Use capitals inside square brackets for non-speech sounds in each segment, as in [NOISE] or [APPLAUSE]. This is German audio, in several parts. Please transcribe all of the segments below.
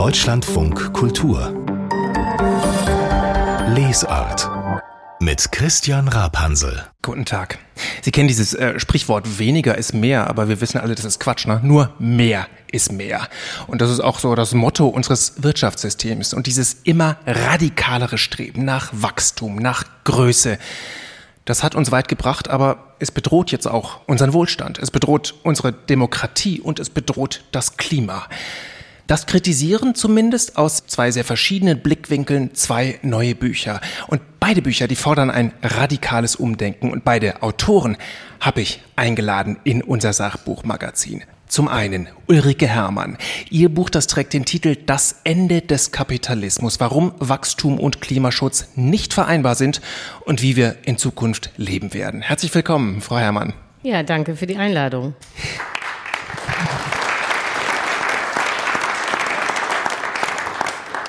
Deutschlandfunk Kultur Lesart mit Christian Rapansel. Guten Tag. Sie kennen dieses äh, Sprichwort weniger ist mehr, aber wir wissen alle, das ist Quatsch, ne? Nur mehr ist mehr. Und das ist auch so das Motto unseres Wirtschaftssystems und dieses immer radikalere Streben nach Wachstum, nach Größe. Das hat uns weit gebracht, aber es bedroht jetzt auch unseren Wohlstand. Es bedroht unsere Demokratie und es bedroht das Klima. Das kritisieren zumindest aus zwei sehr verschiedenen Blickwinkeln zwei neue Bücher. Und beide Bücher, die fordern ein radikales Umdenken. Und beide Autoren habe ich eingeladen in unser Sachbuchmagazin. Zum einen Ulrike Herrmann. Ihr Buch, das trägt den Titel Das Ende des Kapitalismus, warum Wachstum und Klimaschutz nicht vereinbar sind und wie wir in Zukunft leben werden. Herzlich willkommen, Frau Herrmann. Ja, danke für die Einladung.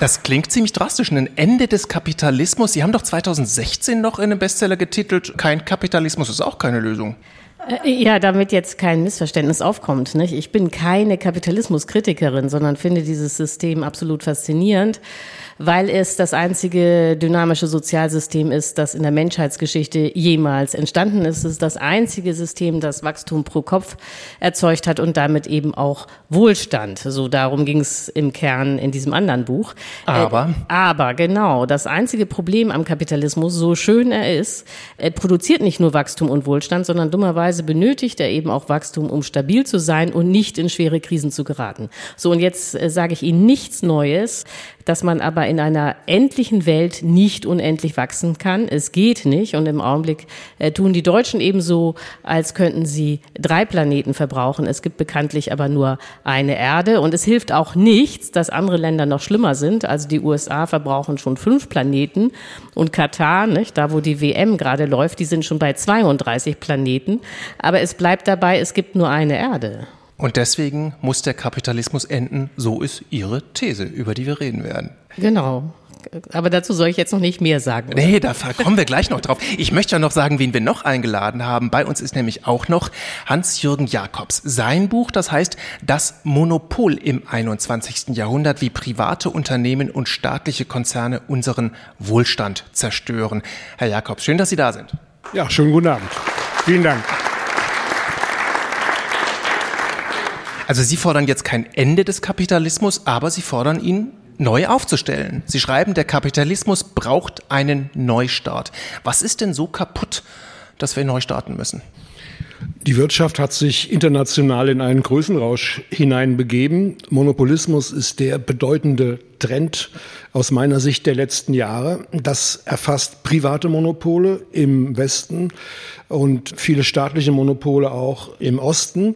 Das klingt ziemlich drastisch. Ein Ende des Kapitalismus. Sie haben doch 2016 noch in einem Bestseller getitelt, kein Kapitalismus ist auch keine Lösung. Äh, ja, damit jetzt kein Missverständnis aufkommt. Nicht? Ich bin keine Kapitalismuskritikerin, sondern finde dieses System absolut faszinierend weil es das einzige dynamische Sozialsystem ist, das in der Menschheitsgeschichte jemals entstanden ist. Es ist das einzige System, das Wachstum pro Kopf erzeugt hat und damit eben auch Wohlstand. So darum ging es im Kern in diesem anderen Buch. Aber? Äh, aber genau, das einzige Problem am Kapitalismus, so schön er ist, er produziert nicht nur Wachstum und Wohlstand, sondern dummerweise benötigt er eben auch Wachstum, um stabil zu sein und nicht in schwere Krisen zu geraten. So, und jetzt äh, sage ich Ihnen nichts Neues dass man aber in einer endlichen Welt nicht unendlich wachsen kann. Es geht nicht. Und im Augenblick äh, tun die Deutschen ebenso, als könnten sie drei Planeten verbrauchen. Es gibt bekanntlich aber nur eine Erde. Und es hilft auch nichts, dass andere Länder noch schlimmer sind. Also die USA verbrauchen schon fünf Planeten und Katar, nicht, da wo die WM gerade läuft, die sind schon bei 32 Planeten. Aber es bleibt dabei, es gibt nur eine Erde. Und deswegen muss der Kapitalismus enden. So ist Ihre These, über die wir reden werden. Genau. Aber dazu soll ich jetzt noch nicht mehr sagen. Oder? Nee, da kommen wir gleich noch drauf. Ich möchte ja noch sagen, wen wir noch eingeladen haben. Bei uns ist nämlich auch noch Hans-Jürgen Jakobs. Sein Buch, das heißt Das Monopol im 21. Jahrhundert, wie private Unternehmen und staatliche Konzerne unseren Wohlstand zerstören. Herr Jakobs, schön, dass Sie da sind. Ja, schönen guten Abend. Vielen Dank. Also Sie fordern jetzt kein Ende des Kapitalismus, aber Sie fordern ihn neu aufzustellen. Sie schreiben, der Kapitalismus braucht einen Neustart. Was ist denn so kaputt, dass wir neu starten müssen? Die Wirtschaft hat sich international in einen Größenrausch hineinbegeben. Monopolismus ist der bedeutende Trend aus meiner Sicht der letzten Jahre. Das erfasst private Monopole im Westen und viele staatliche Monopole auch im Osten.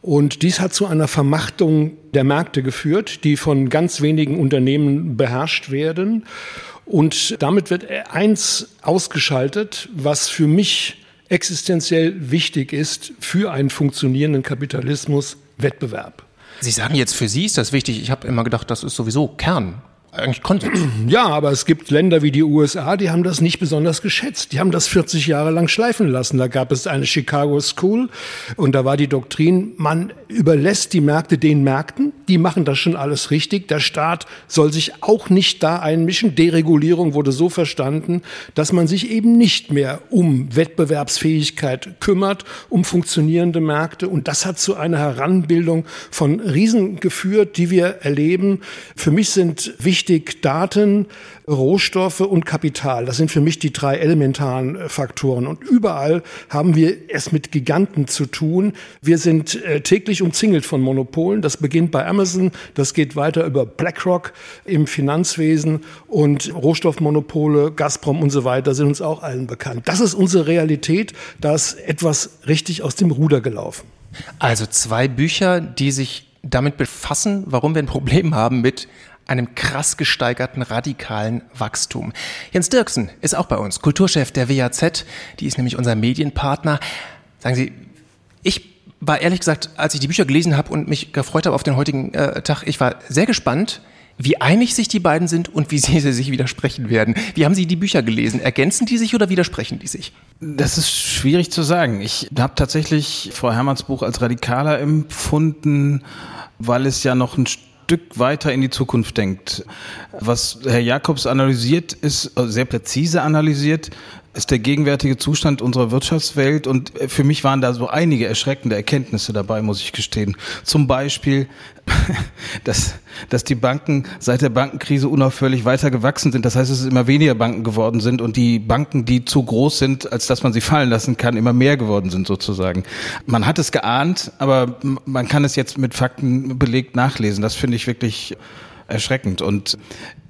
Und dies hat zu einer Vermachtung der Märkte geführt, die von ganz wenigen Unternehmen beherrscht werden. Und damit wird eins ausgeschaltet, was für mich existenziell wichtig ist für einen funktionierenden Kapitalismus, Wettbewerb. Sie sagen jetzt, für Sie ist das wichtig. Ich habe immer gedacht, das ist sowieso Kern eigentlich Konsens. [CLEARS THROAT] Ja, aber es gibt Länder wie die USA, die haben das nicht besonders geschätzt. Die haben das 40 Jahre lang schleifen lassen. Da gab es eine Chicago School und da war die Doktrin, man überlässt die Märkte den Märkten, die machen das schon alles richtig. Der Staat soll sich auch nicht da einmischen. Deregulierung wurde so verstanden, dass man sich eben nicht mehr um Wettbewerbsfähigkeit kümmert, um funktionierende Märkte. Und das hat zu einer Heranbildung von Riesen geführt, die wir erleben. Für mich sind wichtig wichtig Daten, Rohstoffe und Kapital. Das sind für mich die drei elementaren äh, Faktoren. Und überall haben wir es mit Giganten zu tun. Wir sind äh, täglich umzingelt von Monopolen. Das beginnt bei Amazon, das geht weiter über BlackRock im Finanzwesen und Rohstoffmonopole, Gazprom und so weiter sind uns auch allen bekannt. Das ist unsere Realität. Da etwas richtig aus dem Ruder gelaufen. Also zwei Bücher, die sich damit befassen, warum wir ein Problem haben mit einem krass gesteigerten radikalen Wachstum. Jens Dirksen ist auch bei uns, Kulturchef der WAZ, die ist nämlich unser Medienpartner. Sagen Sie, ich war ehrlich gesagt, als ich die Bücher gelesen habe und mich gefreut habe auf den heutigen äh, Tag, ich war sehr gespannt, wie einig sich die beiden sind und wie [LAUGHS] sie sich widersprechen werden. Wie haben Sie die Bücher gelesen? Ergänzen die sich oder widersprechen die sich? Das ist schwierig zu sagen. Ich habe tatsächlich Frau Hermanns Buch als radikaler empfunden, weil es ja noch ein Stück weiter in die Zukunft denkt. Was Herr Jakobs analysiert, ist äh, sehr präzise analysiert, ist der gegenwärtige Zustand unserer Wirtschaftswelt und äh, für mich waren da so einige erschreckende Erkenntnisse dabei, muss ich gestehen. Zum Beispiel, [LAUGHS] dass, dass die Banken seit der Bankenkrise unaufhörlich weiter gewachsen sind. Das heißt, es immer weniger Banken geworden sind und die Banken, die zu groß sind, als dass man sie fallen lassen kann, immer mehr geworden sind sozusagen. Man hat es geahnt, aber man kann es jetzt mit Fakten belegt nachlesen. Das finde ich wirklich erschreckend. Und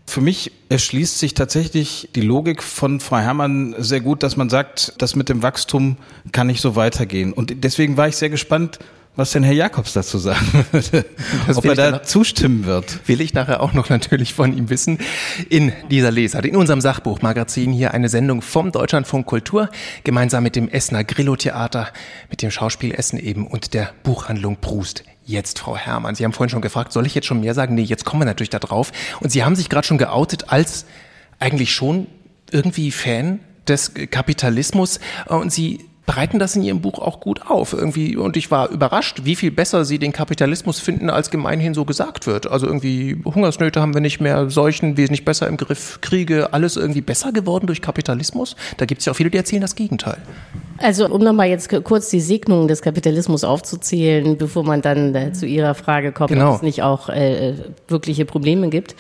für mich erschließt sich tatsächlich die Logik von Frau Herrmann sehr gut, dass man sagt, das mit dem Wachstum kann nicht so weitergehen. Und deswegen war ich sehr gespannt, was denn Herr Jakobs dazu sagen würde. [LAUGHS] Ob er da zustimmen wird. Will ich nachher auch noch natürlich von ihm wissen. In dieser Lesart, in unserem Sachbuchmagazin hier eine Sendung vom Deutschlandfunk Kultur, gemeinsam mit dem Essener Grillo-Theater, mit dem Schauspiel Essen eben und der Buchhandlung Brust jetzt, Frau Herrmann? Sie haben vorhin schon gefragt, soll ich jetzt schon mehr sagen? Nee, jetzt kommen wir natürlich da drauf. Und Sie haben sich gerade schon geoutet als eigentlich schon irgendwie Fan des Kapitalismus. Und Sie bereiten das in ihrem Buch auch gut auf irgendwie und ich war überrascht, wie viel besser sie den Kapitalismus finden, als gemeinhin so gesagt wird. Also irgendwie Hungersnöte haben wir nicht mehr, Seuchen wesentlich besser im Griff, Kriege, alles irgendwie besser geworden durch Kapitalismus. Da gibt es ja auch viele, die erzählen das Gegenteil. Also um nochmal jetzt kurz die Segnungen des Kapitalismus aufzuzählen, bevor man dann äh, zu Ihrer Frage kommt, genau. ob es nicht auch äh, wirkliche Probleme gibt.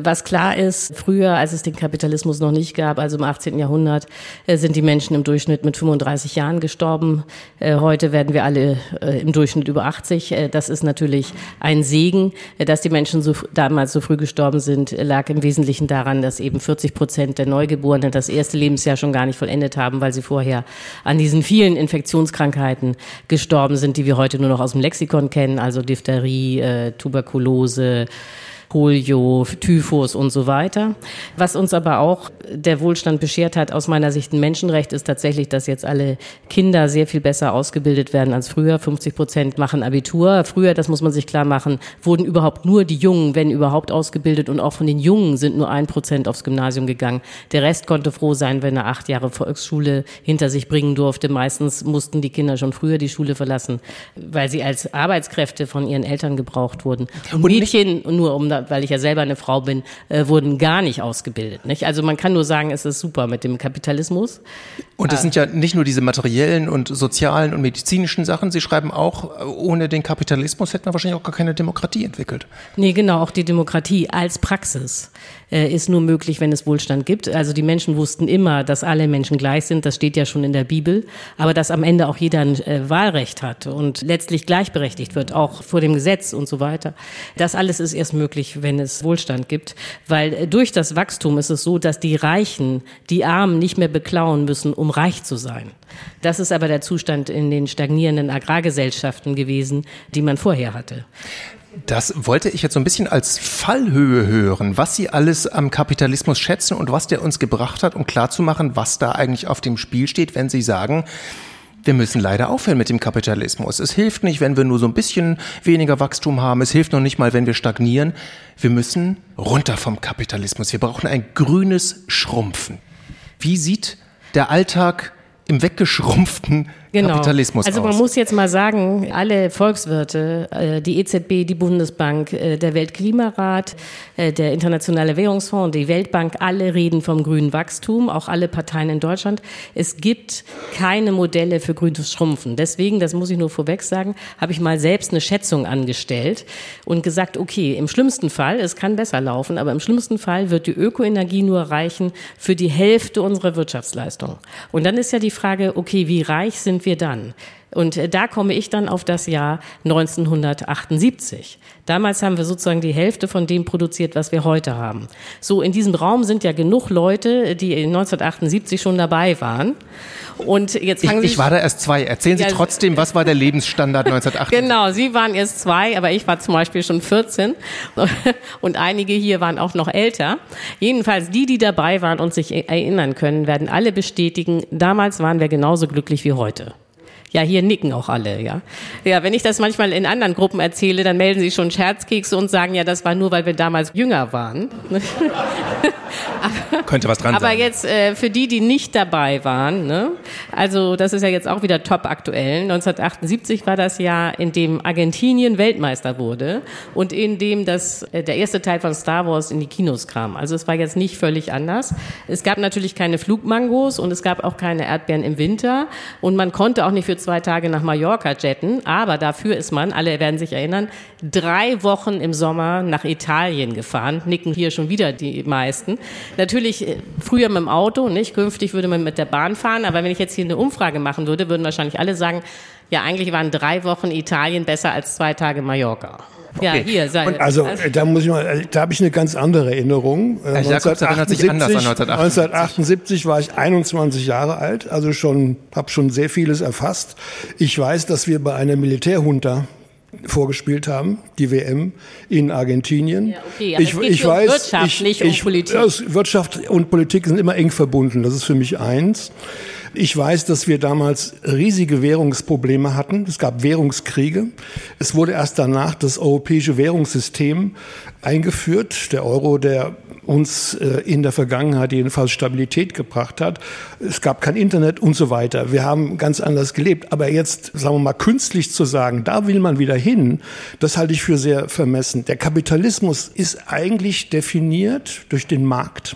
Was klar ist, früher, als es den Kapitalismus noch nicht gab, also im 18. Jahrhundert, äh, sind die Menschen im Durchschnitt mit 35 Jahren gestorben. Äh, heute werden wir alle äh, im Durchschnitt über 80. Äh, das ist natürlich ein Segen. Dass die Menschen so, damals so früh gestorben sind, lag im Wesentlichen daran, dass eben 40 Prozent der Neugeborenen das erste Lebensjahr schon gar nicht vollendet haben, weil sie vorher an diesen vielen Infektionskrankheiten gestorben sind, die wir heute nur noch aus dem Lexikon kennen, also Diphtherie, Tuberkulose, Polio, Typhus und so weiter. Was uns aber auch der Wohlstand beschert hat, aus meiner Sicht ein Menschenrecht, ist tatsächlich, dass jetzt alle Kinder sehr viel besser ausgebildet werden als früher. 50 Prozent machen Abitur. Früher, das muss man sich klar machen, wurden überhaupt nur die Jungen, wenn überhaupt, ausgebildet und auch von den Jungen sind nur ein Prozent aufs Gymnasium gegangen. Der Rest konnte froh sein, wenn er acht Jahre Volksschule hinter sich bringen durfte. Meistens mussten die Kinder schon früher die Schule verlassen, weil sie als Arbeitskräfte von ihren Eltern gebraucht wurden. Und Mädchen, nur um da weil ich ja selber eine Frau bin, äh, wurden gar nicht ausgebildet. Nicht? Also man kann nur sagen, es ist super mit dem Kapitalismus. Und es äh, sind ja nicht nur diese materiellen und sozialen und medizinischen Sachen. Sie schreiben auch, ohne den Kapitalismus hätten wir wahrscheinlich auch gar keine Demokratie entwickelt. Nee, genau, auch die Demokratie als Praxis äh, ist nur möglich, wenn es Wohlstand gibt. Also die Menschen wussten immer, dass alle Menschen gleich sind. Das steht ja schon in der Bibel. Aber dass am Ende auch jeder ein äh, Wahlrecht hat und letztlich gleichberechtigt wird, auch vor dem Gesetz und so weiter. Das alles ist erst möglich, wenn es Wohlstand gibt. Weil äh, durch das Wachstum ist es so, dass die Reichen die Armen nicht mehr beklauen müssen, um reich zu sein. Das ist aber der Zustand in den stagnierenden Agrargesellschaften gewesen, die man vorher hatte. Das wollte ich jetzt so ein bisschen als Fallhöhe hören, was Sie alles am Kapitalismus schätzen und was der uns gebracht hat, um klarzumachen, was da eigentlich auf dem Spiel steht, wenn Sie sagen, wir müssen leider aufhören mit dem Kapitalismus. Es hilft nicht, wenn wir nur so ein bisschen weniger Wachstum haben. Es hilft noch nicht mal, wenn wir stagnieren. Wir müssen runter vom Kapitalismus. Wir brauchen ein grünes Schrumpfen. Wie sieht der Alltag im weggeschrumpften genau. Kapitalismus Also man aus. muss jetzt mal sagen, alle Volkswirte, äh, die EZB, die Bundesbank, äh, der Weltklimarat, äh, der Internationale Währungsfonds, die Weltbank, alle reden vom grünen Wachstum, auch alle Parteien in Deutschland. Es gibt keine Modelle für grünes Schrumpfen. Deswegen, das muss ich nur vorweg sagen, habe ich mal selbst eine Schätzung angestellt und gesagt, okay, im schlimmsten Fall, es kann besser laufen, aber im schlimmsten Fall wird die Ökoenergie nur reichen für die Hälfte unserer Wirtschaftsleistung. Und dann ist ja die Frage, okay, wie reich sind sind wir dann? Und äh, da komme ich dann auf das Jahr 1978. Damals haben wir sozusagen die Hälfte von dem produziert, was wir heute haben. So, in diesem Raum sind ja genug Leute, die 1978 schon dabei waren. Und jetzt fangen ich, ich war da erst zwei. Erzählen Sie ja, trotzdem, was war der Lebensstandard [LAUGHS] 1978? Genau, Sie waren erst zwei, aber ich war zum Beispiel schon 14 [LAUGHS] und einige hier waren auch noch älter. Jedenfalls die, die dabei waren und sich erinnern können, werden alle bestätigen, damals waren wir genauso glücklich wie heute. Ja, hier nicken auch alle, ja. Ja, wenn ich das manchmal in anderen Gruppen erzähle, dann melden sie schon Scherzkekse und sagen, ja, das war nur, weil wir damals jünger waren. [LAUGHS] aber, Könnte was dran aber sein. Aber jetzt äh, für die, die nicht dabei waren, ne? also das ist ja jetzt auch wieder top aktuell. 1978 war das Jahr, in dem Argentinien Weltmeister wurde und in dem das, äh, der erste Teil von Star Wars in die Kinos kam. Also es war jetzt nicht völlig anders. Es gab natürlich keine Flugmangos und es gab auch keine Erdbeeren im Winter und man konnte auch nicht für zwei Tage nach Mallorca jetten, aber dafür ist man, alle werden sich erinnern, drei Wochen im Sommer nach Italien gefahren. Nicken hier schon wieder die meisten. Natürlich äh, früher mit dem Auto, nicht? Künftig würde man mit der Bahn fahren, aber wenn ich jetzt hier eine Umfrage machen würde, würden wahrscheinlich alle sagen, ja, eigentlich waren drei Wochen Italien besser als zwei Tage Mallorca. Ja, Okay. hier, sei, Also äh, da muss ich mal, da habe ich eine ganz andere Erinnerung. Äh, Herr Jacobs erinnert sich anders an 1978. 1978 war ich 21 Jahre alt, also schon habe schon sehr vieles erfasst. Ich weiß, dass wir bei einer Militärjunta vorgespielt haben, die WM in Argentinien. Ja, okay, geht hier um Wirtschaft, nicht um Politik. ja, es- Wirtschaft und Politik sind immer eng verbunden. Das ist für mich eins. Ich weiß, dass wir damals riesige Währungsprobleme hatten. Es gab Währungskriege. Es wurde erst danach das europäische Währungssystem eingeführt, der Euro, der uns äh, in der Vergangenheit jedenfalls Stabilität gebracht hat. Es gab kein Internet und so weiter. Wir haben ganz anders gelebt. Aber jetzt, sagen wir mal, künstlich zu sagen, da will man wieder hin, das halte ich für sehr vermessen. Der Kapitalismus ist eigentlich definiert durch den Markt.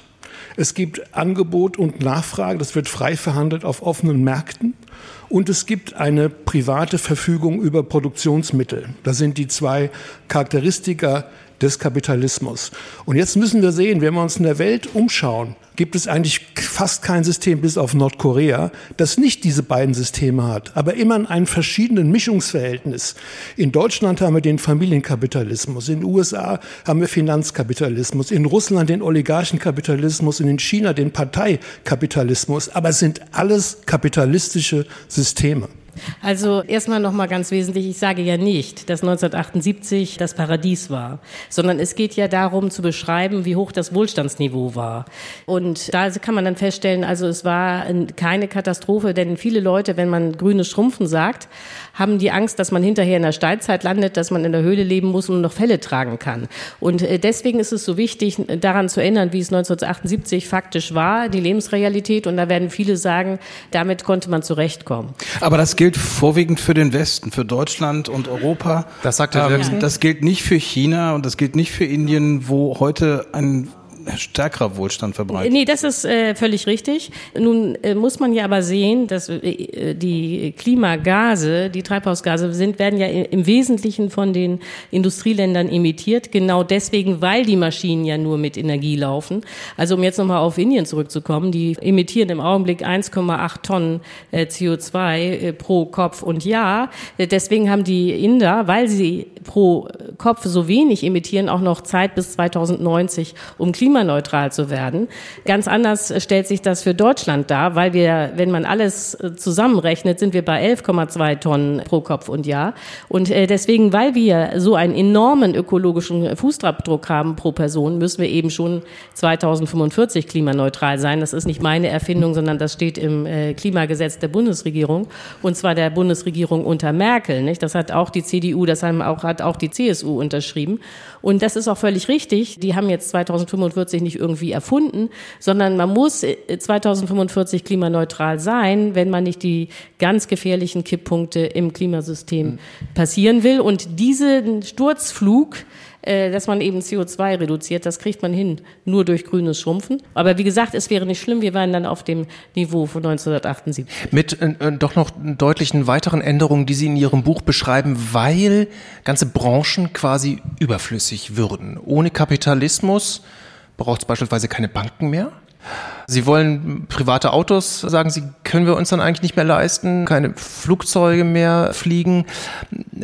Es gibt Angebot und Nachfrage, das wird frei verhandelt auf offenen Märkten. Und es gibt eine private Verfügung über Produktionsmittel. Das sind die zwei Charakteristika des Kapitalismus. Und jetzt müssen wir sehen, wenn wir uns in der Welt umschauen, gibt es eigentlich fast kein System bis auf Nordkorea, das nicht diese beiden Systeme hat, aber immer in einem verschiedenen Mischungsverhältnis. In Deutschland haben wir den Familienkapitalismus, in den USA haben wir Finanzkapitalismus, in Russland den Oligarchenkapitalismus und in China den Parteikapitalismus, aber es sind alles kapitalistische Systeme. Also erstmal nochmal ganz wesentlich, ich sage ja nicht, dass 1978 das Paradies war, sondern es geht ja darum zu beschreiben, wie hoch das Wohlstandsniveau war. Und da kann man dann feststellen, also es war keine Katastrophe, denn viele Leute, wenn man grünes Schrumpfen sagt, haben die Angst, dass man hinterher in der Steinzeit landet, dass man in der Höhle leben muss und noch Fälle tragen kann. Und äh, deswegen ist es so wichtig, daran zu erinnern, wie es 1978 faktisch war, die Lebensrealität. Und da werden viele sagen, damit konnte man zurechtkommen. Aber das gilt vorwiegend für den Westen, für Deutschland und Europa. Das sagt Herr Dirksen. Das gilt nicht für China und das gilt nicht für Indien, wo heute ein stärkerer Wohlstand verbreitet. Nee, das ist äh, völlig richtig. Nun äh, muss man ja aber sehen, dass äh, die Klimagase, die Treibhausgase sind, werden ja im Wesentlichen von den Industrieländern emittiert, genau deswegen, weil die Maschinen ja nur mit Energie laufen. Also um jetzt nochmal auf Indien zurückzukommen, die emittieren im Augenblick 1,8 Tonnen äh, CO2 äh, pro Kopf und Jahr. Äh, deswegen haben die Inder, weil sie pro Kopf so wenig emittieren, auch noch Zeit bis 2090, um klimaneutral zu werden. Ganz anders stellt sich das für Deutschland dar, weil wir, wenn man alles äh, zusammenrechnet, sind wir bei 11,2 Tonnen pro Kopf und Jahr. Und äh, deswegen, weil wir so einen enormen ökologischen Fußabdruck haben pro Person, müssen wir eben schon 2045 klimaneutral sein. Das ist nicht meine Erfindung, sondern das steht im äh, Klimagesetz der Bundesregierung und zwar der Bundesregierung unter Merkel. Das hat auch die CDU, das hat auch die CSU unterschrieben. Und das ist auch völlig richtig. Die haben jetzt 2045 nicht irgendwie erfunden, sondern man muss äh, 2045 klimaneutral sein, wenn man nicht die ganz gefährlichen Kipppunkte im Klimasystem passieren will. Und diesen Sturzflug, äh, dass man eben CO2 reduziert, das kriegt man hin, nur durch grünes Schrumpfen. Aber wie gesagt, es wäre nicht schlimm, wir wären dann auf dem Niveau von 1978. Mit äh, äh, doch noch deutlichen weiteren Änderungen, die Sie in Ihrem Buch beschreiben, weil ganze Branchen quasi überflüssig würden. Ohne Kapitalismus braucht es beispielsweise keine Banken mehr. Sie wollen private Autos, sagen Sie, können wir uns dann eigentlich nicht mehr leisten, keine Flugzeuge mehr fliegen.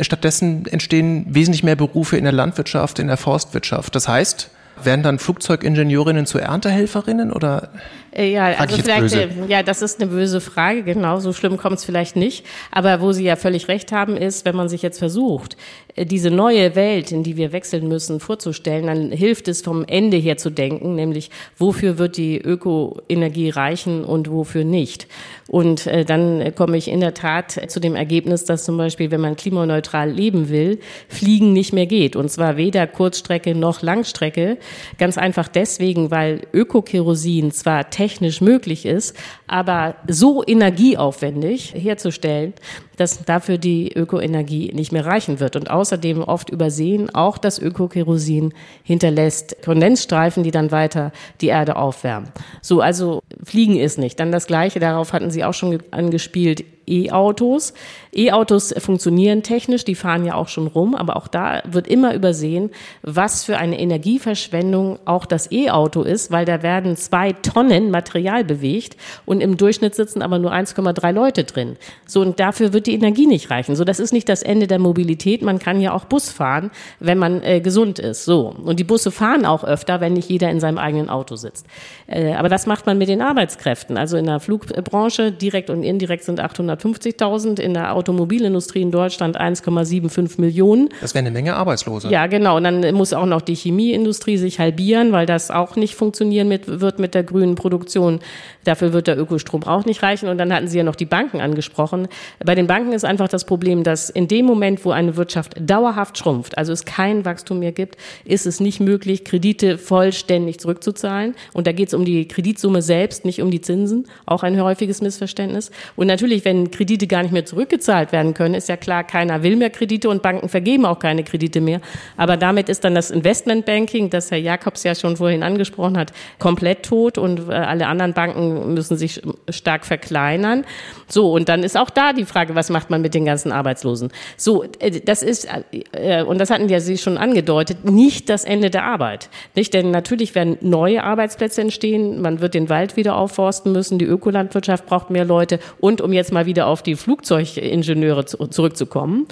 Stattdessen entstehen wesentlich mehr Berufe in der Landwirtschaft, in der Forstwirtschaft. Das heißt, werden dann Flugzeugingenieurinnen zu Erntehelferinnen oder? Äh, Ja, also vielleicht, böse. äh, ja, das ist eine böse Frage, genau, so schlimm kommt es vielleicht nicht. Aber wo Sie ja völlig recht haben, ist, wenn man sich jetzt versucht, diese neue Welt, in die wir wechseln müssen, vorzustellen, dann hilft es vom Ende her zu denken, nämlich wofür wird die Ökoenergie reichen und wofür nicht. Und äh, dann komme ich in der Tat zu dem Ergebnis, dass zum Beispiel, wenn man klimaneutral leben will, Fliegen nicht mehr geht. Und zwar weder Kurzstrecke noch Langstrecke. Ganz einfach deswegen, weil Ökokerosin zwar technisch möglich ist, aber so energieaufwendig herzustellen, dass dafür die Ökoenergie nicht mehr reichen wird. Und außerdem oft übersehen, auch das Ökokerosin hinterlässt Kondensstreifen, die dann weiter die Erde aufwärmen. So, also Fliegen ist nicht. Dann das Gleiche, darauf hatten Sie auch schon angespielt, E-Autos. E-Autos funktionieren technisch, die fahren ja auch schon rum, aber auch da wird immer übersehen, was für eine Energieverschwendung auch das E-Auto ist, weil da werden zwei Tonnen Material bewegt und im Durchschnitt sitzen aber nur 1,3 Leute drin. So, und dafür wird die Energie nicht reichen. So, das ist nicht das Ende der Mobilität. Man kann ja auch Bus fahren, wenn man äh, gesund ist. So. Und die Busse fahren auch öfter, wenn nicht jeder in seinem eigenen Auto sitzt. Äh, aber das macht man mit den Arbeitskräften. Also in der Flugbranche direkt und indirekt sind 850.000, in der Automobilindustrie in Deutschland 1,75 Millionen. Das wäre eine Menge Arbeitslose. Ja, genau. Und dann muss auch noch die Chemieindustrie sich halbieren, weil das auch nicht funktionieren mit, wird mit der grünen Produktion. Dafür wird der Ökostrom auch nicht reichen. Und dann hatten Sie ja noch die Banken angesprochen. Bei den Banken ist einfach das Problem, dass in dem Moment, wo eine Wirtschaft dauerhaft schrumpft, also es kein Wachstum mehr gibt, ist es nicht möglich, Kredite vollständig zurückzuzahlen. Und da geht es um die Kreditsumme selbst, nicht um die Zinsen. Auch ein häufiges Missverständnis. Und natürlich, wenn Kredite gar nicht mehr zurückgezahlt werden können, ist ja klar, keiner will mehr Kredite und Banken vergeben auch keine Kredite mehr. Aber damit ist dann das Investmentbanking, das Herr Jakobs ja schon vorhin angesprochen hat, komplett tot und äh, alle anderen Banken müssen sich stark verkleinern. So, und dann ist auch da die Frage, was macht man mit den ganzen Arbeitslosen? So, äh, das ist, äh, und das hatten ja Sie schon angedeutet, nicht das Ende der Arbeit. Nicht? Denn natürlich werden neue Arbeitsplätze entstehen, man wird den Wald wieder aufforsten müssen, die Ökolandwirtschaft braucht mehr Leute und um jetzt mal wieder auf die Flugzeugingenieure zurückzukommen,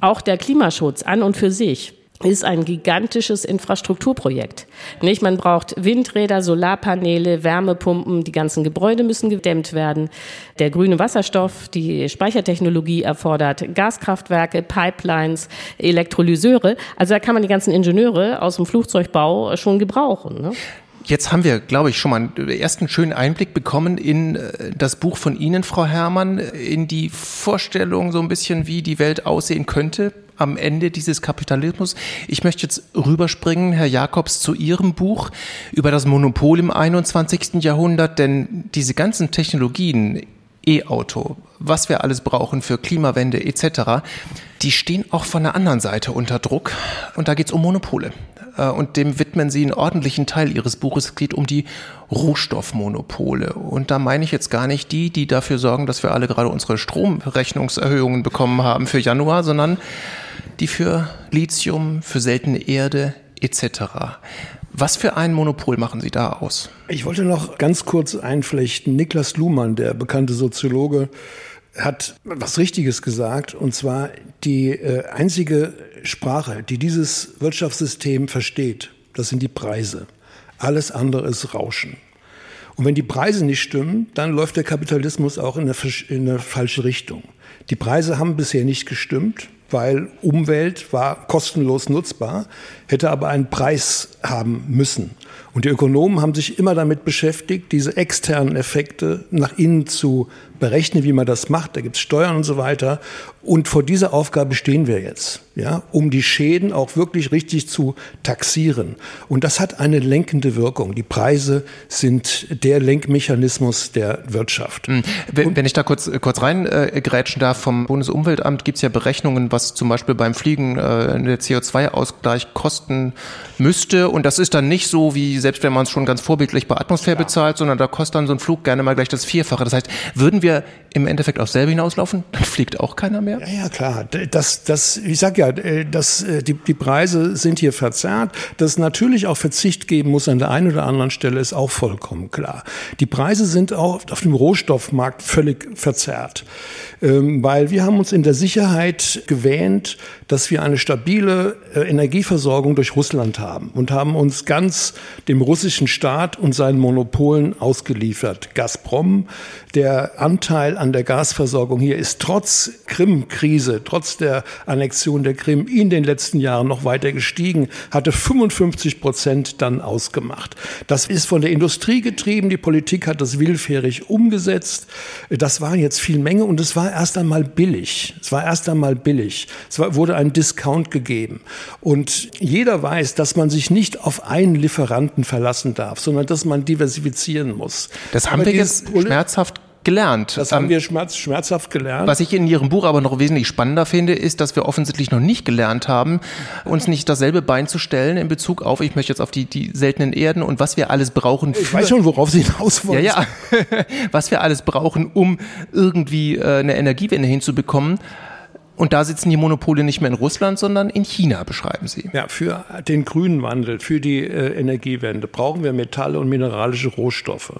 auch der Klimaschutz an und für sich ist ein gigantisches Infrastrukturprojekt. Nicht? Man braucht Windräder, Solarpaneele, Wärmepumpen, die ganzen Gebäude müssen gedämmt werden. Der grüne Wasserstoff, die Speichertechnologie erfordert Gaskraftwerke, Pipelines, Elektrolyseure. Also da kann man die ganzen Ingenieure aus dem Flugzeugbau schon gebrauchen. Ne? Jetzt haben wir, glaube ich, schon mal einen ersten schönen Einblick bekommen in äh, das Buch von Ihnen, Frau Herrmann, in die Vorstellung so ein bisschen, wie die Welt aussehen könnte am Ende dieses Kapitalismus. Ich möchte jetzt rüberspringen, Herr Jakobs, zu Ihrem Buch über das Monopol im 21. Jahrhundert, denn diese ganzen Technologien, E-Auto, was wir alles brauchen für Klimawende etc., die stehen auch von der anderen Seite unter Druck. Und da geht es um Monopole. Äh, und dem widmen Sie einen ordentlichen Teil Ihres Buches. Es geht um die Rohstoffmonopole. Und da meine ich jetzt gar nicht die, die dafür sorgen, dass wir alle gerade unsere Stromrechnungserhöhungen bekommen haben für Januar, sondern die für Lithium, für seltene Erde etc. Was für ein Monopol machen Sie da aus? Ich wollte noch ganz kurz einflechten. Niklas Luhmann, der bekannte Soziologe, hat was Richtiges gesagt, und zwar die äh, einzige Sprache, die dieses Wirtschaftssystem versteht, das sind die Preise. Alles andere ist Rauschen. Und wenn die Preise nicht stimmen, dann läuft der Kapitalismus auch in eine, in eine falsche Richtung. Die Preise haben bisher nicht gestimmt, weil Umwelt war kostenlos nutzbar, hätte aber einen Preis haben müssen. Und die Ökonomen haben sich immer damit beschäftigt, diese externen Effekte nach innen zu berechnen, wie man das macht. Da gibt es Steuern und so weiter. Und vor dieser Aufgabe stehen wir jetzt, ja, um die Schäden auch wirklich richtig zu taxieren. Und das hat eine lenkende Wirkung. Die Preise sind der Lenkmechanismus der Wirtschaft. Hm. Wenn, wenn ich da kurz, kurz reingrätschen äh, darf, vom Bundesumweltamt gibt es ja Berechnungen, was zum Beispiel beim Fliegen äh, der CO2-Ausgleich kosten müsste. Und das ist dann nicht so, wie selbst wenn man es schon ganz vorbildlich bei Atmosphäre ja. bezahlt, sondern da kostet dann so ein Flug gerne mal gleich das Vierfache. Das heißt, würden wir im Endeffekt auf selber hinauslaufen, dann fliegt auch keiner mehr? Ja, ja klar. Das, das, ich sag ja, äh, das, äh, die, die Preise sind hier verzerrt. Dass natürlich auch Verzicht geben muss an der einen oder anderen Stelle, ist auch vollkommen klar. Die Preise sind auch auf dem Rohstoffmarkt völlig verzerrt. Ähm, weil wir haben uns in der Sicherheit gewähnt, dass wir eine stabile äh, Energieversorgung durch Russland haben und haben uns ganz dem russischen Staat und seinen Monopolen ausgeliefert. Gazprom, der Anteil an der Gasversorgung hier ist trotz Krim-Krise, trotz der Annexion der Krim in den letzten Jahren noch weiter gestiegen, hatte 55 Prozent dann ausgemacht. Das ist von der Industrie getrieben. Die Politik hat das willfährig umgesetzt. Das waren jetzt viel Menge und es war erst einmal billig. Es war erst einmal billig. Es war, wurde ein Discount gegeben. Und jeder weiß, dass man sich nicht auf einen Lieferanten verlassen darf, sondern dass man diversifizieren muss. Das haben Aber wir jetzt schmerzhaft gelernt. Das haben Ähm, wir schmerz, schmerzhaft gelernt. Was ich in Ihrem Buch aber noch wesentlich spannender finde, ist, dass wir offensichtlich noch nicht gelernt haben, uns nicht dasselbe Bein zu stellen in Bezug auf, ich möchte jetzt auf die, die seltenen Erden und was wir alles brauchen für, ich weiß schon, worauf Sie hinaus wollen. ja, ja, [LAUGHS] was wir alles brauchen, um irgendwie äh, eine Energiewende hinzubekommen. Und da sitzen die Monopole nicht mehr in Russland, sondern in China, beschreiben Sie. Ja, für den grünen Wandel, für die äh, Energiewende brauchen wir Metalle und mineralische Rohstoffe.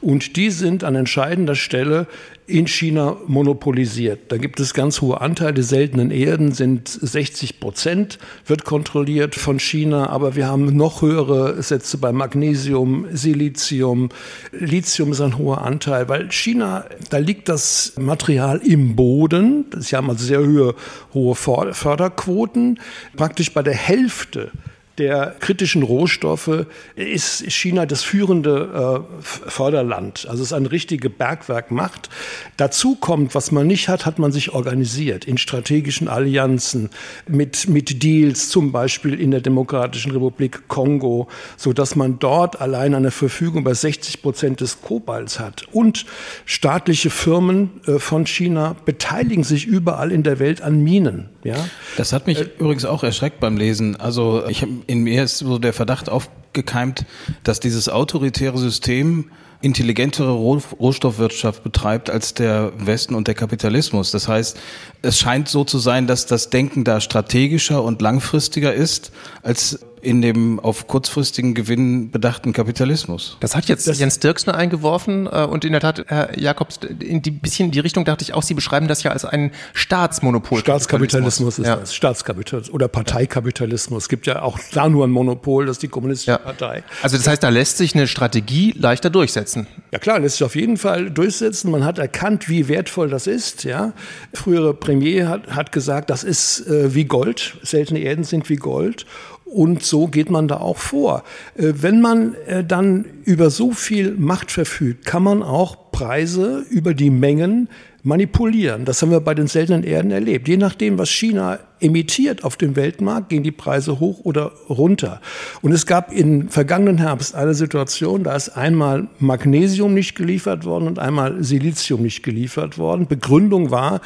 Und die sind an entscheidender Stelle in China monopolisiert. Da gibt es ganz hohe Anteile. Seltenen Erden sind 60 Prozent, wird kontrolliert von China. Aber wir haben noch höhere Sätze bei Magnesium, Silizium. Lithium ist ein hoher Anteil, weil China, da liegt das Material im Boden. Sie haben also sehr hohe, hohe Förderquoten. Praktisch bei der Hälfte der kritischen Rohstoffe ist China das führende äh, Förderland. Also es ist eine richtige Bergwerkmacht. Dazu kommt, was man nicht hat, hat man sich organisiert in strategischen Allianzen mit, mit Deals, zum Beispiel in der Demokratischen Republik Kongo, so dass man dort allein eine Verfügung über 60 Prozent des Kobalts hat. Und staatliche Firmen äh, von China beteiligen sich überall in der Welt an Minen. Ja? Das hat mich übrigens auch erschreckt beim Lesen. Also ich hab, in mir ist so der Verdacht aufgekeimt, dass dieses autoritäre System intelligentere Roh Rohstoffwirtschaft betreibt als der Westen und der Kapitalismus. Das heißt, es scheint so zu sein, dass das Denken da strategischer und langfristiger ist als in dem auf kurzfristigen Gewinn bedachten Kapitalismus. Das hat jetzt Das- Jens Dirksner eingeworfen äh, und in der Tat, Herr Jakobs, in die bisschen in die Richtung dachte ich auch, Sie beschreiben das ja als einen Staatsmonopol. Staatskapitalismus ist ja. das. Staatskapitalismus oder Parteikapitalismus. Es gibt ja auch da nur ein Monopol, das ist die Kommunistische Ja. Partei. Also das heißt, da lässt sich eine Strategie leichter durchsetzen. Ja klar, lässt sich auf jeden Fall durchsetzen. Man hat erkannt, wie wertvoll das ist. Ja, frühere Premier hat, hat gesagt, das ist äh, wie Gold. Seltene Erden sind wie Gold. Und so geht man da auch vor. Äh, wenn man äh, dann über so viel Macht verfügt, kann man auch Preise über die Mengen manipulieren. Das haben wir bei den seltenen Erden erlebt. Je nachdem, was China emittiert auf dem Weltmarkt, gehen die Preise hoch oder runter. Und es gab im vergangenen Herbst eine Situation, da ist einmal Magnesium nicht geliefert worden und einmal Silizium nicht geliefert worden. Begründung war,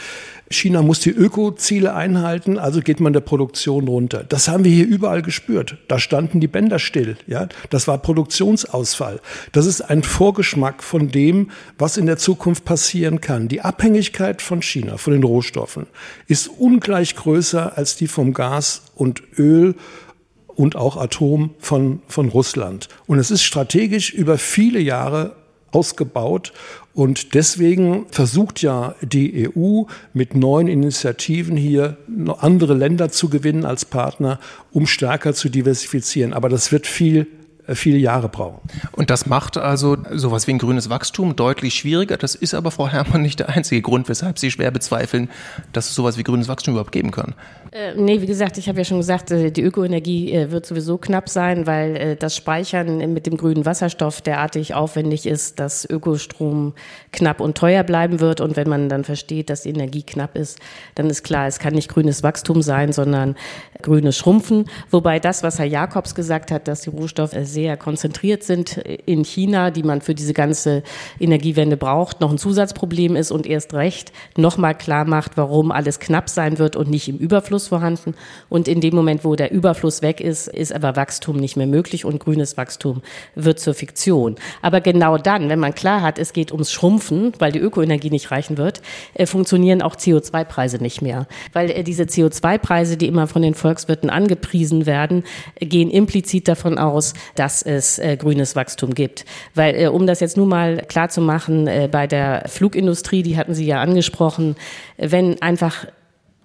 China muss die Ökoziele einhalten, also geht man der Produktion runter. Das haben wir hier überall gespürt. Da standen die Bänder still. Ja, das war Produktionsausfall. Das ist ein Vorgeschmack von dem, was in der Zukunft passieren kann. Die Abhängigkeit von China, von den Rohstoffen, ist ungleich größer als die vom Gas und Öl und auch Atom von, von Russland. Und es ist strategisch über viele Jahre ausgebaut. Und deswegen versucht ja die EU mit neuen Initiativen hier andere Länder zu gewinnen als Partner, um stärker zu diversifizieren. Aber das wird viel viele Jahre brauchen. Und das macht also sowas wie ein grünes Wachstum deutlich schwieriger. Das ist aber, Frau Herrmann, nicht der einzige Grund, weshalb Sie schwer bezweifeln, dass es sowas wie grünes Wachstum überhaupt geben kann. Äh, nee, wie gesagt, ich habe ja schon gesagt, äh, die Ökoenergie äh, wird sowieso knapp sein, weil äh, das Speichern mit dem grünen Wasserstoff derartig aufwendig ist, dass Ökostrom knapp und teuer bleiben wird. Und wenn man dann versteht, dass die Energie knapp ist, dann ist klar, es kann nicht grünes Wachstum sein, sondern grünes Schrumpfen. Wobei das, was Herr Jakobs gesagt hat, dass die Rohstoffe sehr konzentriert sind in China, die man für diese ganze Energiewende braucht, noch ein Zusatzproblem ist und erst recht nochmal klar macht, warum alles knapp sein wird und nicht im Überfluss vorhanden. Und in dem Moment, wo der Überfluss weg ist, ist aber Wachstum nicht mehr möglich und grünes Wachstum wird zur Fiktion. Aber genau dann, wenn man klar hat, es geht ums Schrumpfen, weil die Ökoenergie nicht reichen wird, äh, funktionieren auch CO2-Preise nicht mehr. Weil äh, diese CO2-Preise, die immer von den Volkswirten angepriesen werden, äh, gehen implizit davon aus, dass es äh, grünes Wachstum gibt. Weil, äh, um das jetzt nur mal klar zu machen, äh, bei der Flugindustrie, die hatten Sie ja angesprochen, äh, wenn einfach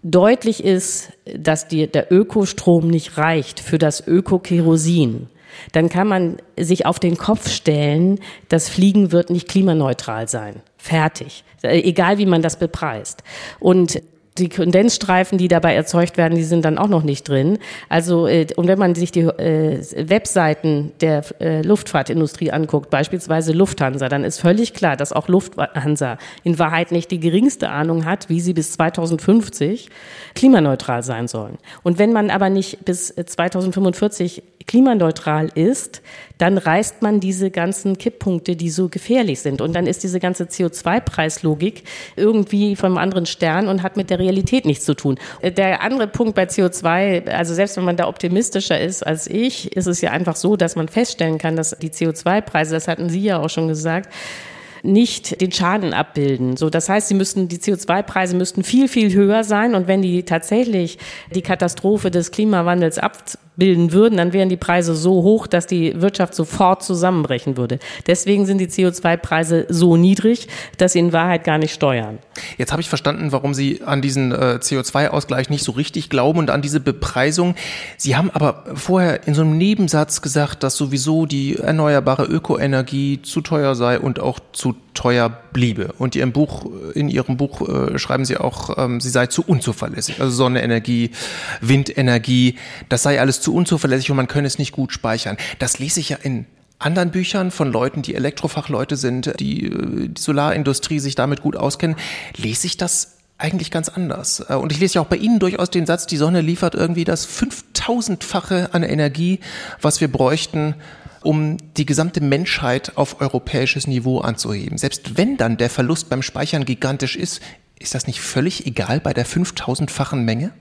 deutlich ist, dass die, der Ökostrom nicht reicht für das Ökokerosin, dann kann man sich auf den Kopf stellen, das Fliegen wird nicht klimaneutral sein. Fertig. Egal wie man das bepreist. Und die Kondensstreifen, die dabei erzeugt werden, die sind dann auch noch nicht drin. Also äh, und wenn man sich die äh, Webseiten der äh, Luftfahrtindustrie anguckt, beispielsweise Lufthansa, dann ist völlig klar, dass auch Lufthansa in Wahrheit nicht die geringste Ahnung hat, wie sie bis 2050 klimaneutral sein sollen. Und wenn man aber nicht bis 2045 klimaneutral ist, dann reißt man diese ganzen Kipppunkte, die so gefährlich sind. Und dann ist diese ganze CO2-Preislogik irgendwie vom anderen Stern und hat mit der Realität nichts zu tun. Der andere Punkt bei CO2, also selbst wenn man da optimistischer ist als ich, ist es ja einfach so, dass man feststellen kann, dass die CO2-Preise, das hatten Sie ja auch schon gesagt, nicht den Schaden abbilden. So, das heißt, sie müssten, die CO2-Preise müssten viel, viel höher sein. Und wenn die tatsächlich die Katastrophe des Klimawandels ab, bilden würden, dann wären die Preise so hoch, dass die Wirtschaft sofort zusammenbrechen würde. Deswegen sind die CO2-Preise so niedrig, dass sie in Wahrheit gar nicht steuern. Jetzt habe ich verstanden, warum Sie an diesen äh, CO2-Ausgleich nicht so richtig glauben und an diese Bepreisung. Sie haben aber vorher in so einem Nebensatz gesagt, dass sowieso die erneuerbare Ökoenergie zu teuer sei und auch zu teuer bliebe. Und in Ihrem Buch, in Ihrem Buch äh, schreiben Sie auch, ähm, sie sei zu unzuverlässig. Also Sonnenenergie, Windenergie, das sei alles zu zu unzuverlässig und man könne es nicht gut speichern. Das lese ich ja in anderen Büchern von Leuten, die Elektrofachleute sind, die äh, die Solarindustrie sich damit gut auskennen, lese ich das eigentlich ganz anders. Äh, und ich lese ja auch bei Ihnen durchaus den Satz, die Sonne liefert irgendwie das 5000-fache an Energie, was wir bräuchten, um die gesamte Menschheit auf europäisches Niveau anzuheben. Selbst wenn dann der Verlust beim Speichern gigantisch ist, ist das nicht völlig egal bei der 5000-fachen Menge?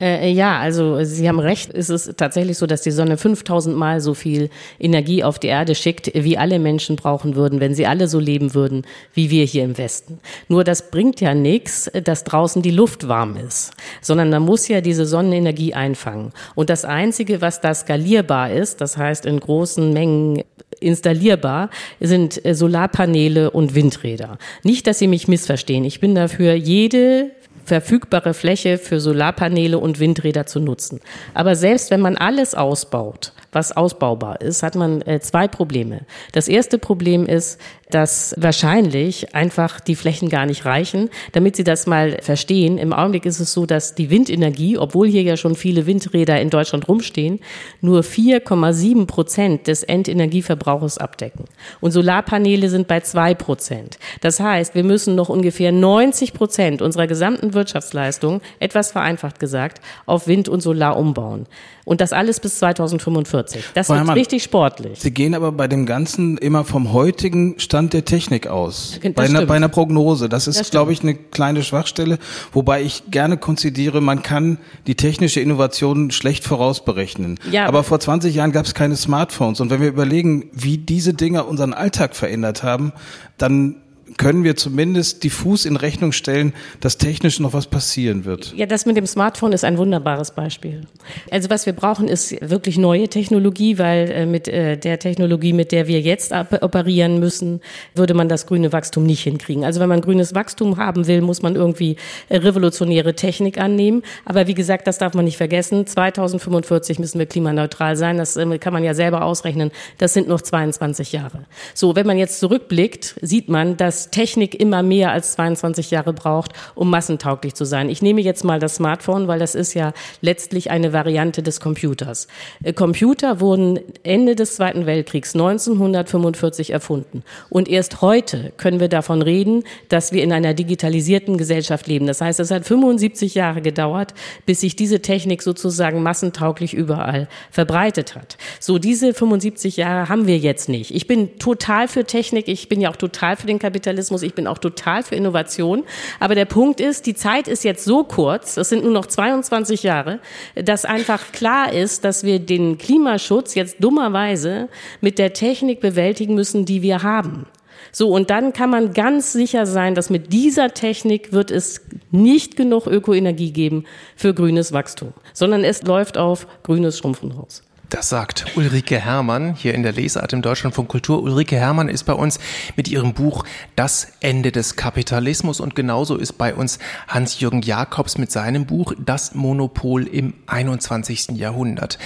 Äh, ja, also Sie haben recht. Es ist tatsächlich so, dass die Sonne 5000 Mal so viel Energie auf die Erde schickt, wie alle Menschen brauchen würden, wenn sie alle so leben würden, wie wir hier im Westen. Nur das bringt ja nichts, dass draußen die Luft warm ist, sondern man muss ja diese Sonnenenergie einfangen. Und das Einzige, was da skalierbar ist, das heißt in großen Mengen installierbar, sind äh, Solarpaneele und Windräder. Nicht, dass Sie mich missverstehen. Ich bin dafür, jede verfügbare Fläche für Solarpaneele und Windräder zu nutzen. Aber selbst wenn man alles ausbaut, was ausbaubar ist, hat man äh, zwei Probleme. Das erste Problem ist, dass wahrscheinlich einfach die Flächen gar nicht reichen. Damit Sie das mal verstehen, im Augenblick ist es so, dass die Windenergie, obwohl hier ja schon viele Windräder in Deutschland rumstehen, nur 4,7 Prozent des Endenergieverbrauches abdecken. Und Solarpaneele sind bei zwei Prozent. Das heißt, wir müssen noch ungefähr 90 Prozent unserer gesamten Wirtschaftsleistung, etwas vereinfacht gesagt, auf Wind und Solar umbauen. Und das alles bis 2045. Das ist richtig sportlich. Sie gehen aber bei dem Ganzen immer vom heutigen Stand der Technik aus. Bei einer, bei einer, Prognose. Das ist, das glaube ich, eine kleine Schwachstelle, wobei ich gerne konzidiere, man kann die technische Innovation schlecht vorausberechnen. Ja, aber vor 20 Jahren gab es keine Smartphones. Und wenn wir überlegen, wie diese Dinger unseren Alltag verändert haben, dann können wir zumindest diffus in Rechnung stellen, dass technisch noch was passieren wird. Ja, das mit dem Smartphone ist ein wunderbares Beispiel. Also was wir brauchen, ist wirklich neue Technologie, weil äh, mit äh, der Technologie, mit der wir jetzt operieren müssen, würde man das grüne Wachstum nicht hinkriegen. Also wenn man grünes Wachstum haben will, muss man irgendwie äh, revolutionäre Technik annehmen. Aber wie gesagt, das darf man nicht vergessen. 2045 müssen wir klimaneutral sein. Das äh, kann man ja selber ausrechnen. Das sind noch 22 Jahre. So, wenn man jetzt zurückblickt, sieht man, dass Technik immer mehr als 22 Jahre braucht, um massentauglich zu sein. Ich nehme jetzt mal das Smartphone, weil das ist ja letztlich eine Variante des Computers. Äh, Computer wurden Ende des Zweiten Weltkriegs 1945 erfunden. Und erst heute können wir davon reden, dass wir in einer digitalisierten Gesellschaft leben. Das heißt, es hat 75 Jahre gedauert, bis sich diese Technik sozusagen massentauglich überall verbreitet hat. So, diese 75 Jahre haben wir jetzt nicht. Ich bin total für Technik. Ich bin ja auch total für den Kapitalismus. Kapitalismus. Ich bin auch total für Innovation. Aber der Punkt ist, die Zeit ist jetzt so kurz, es sind nur noch 22 Jahre, dass einfach klar ist, dass wir den Klimaschutz jetzt dummerweise mit der Technik bewältigen müssen, die wir haben. So, und dann kann man ganz sicher sein, dass mit dieser Technik wird es nicht genug Ökoenergie geben für grünes Wachstum, sondern es läuft auf grünes Schrumpfen raus. Das sagt Ulrike Herrmann hier in der Lesart im Deutschland von Kultur. Ulrike Herrmann ist bei uns mit ihrem Buch Das Ende des Kapitalismus und genauso ist bei uns Hans-Jürgen Jakobs mit seinem Buch Das Monopol im 21. Jahrhundert.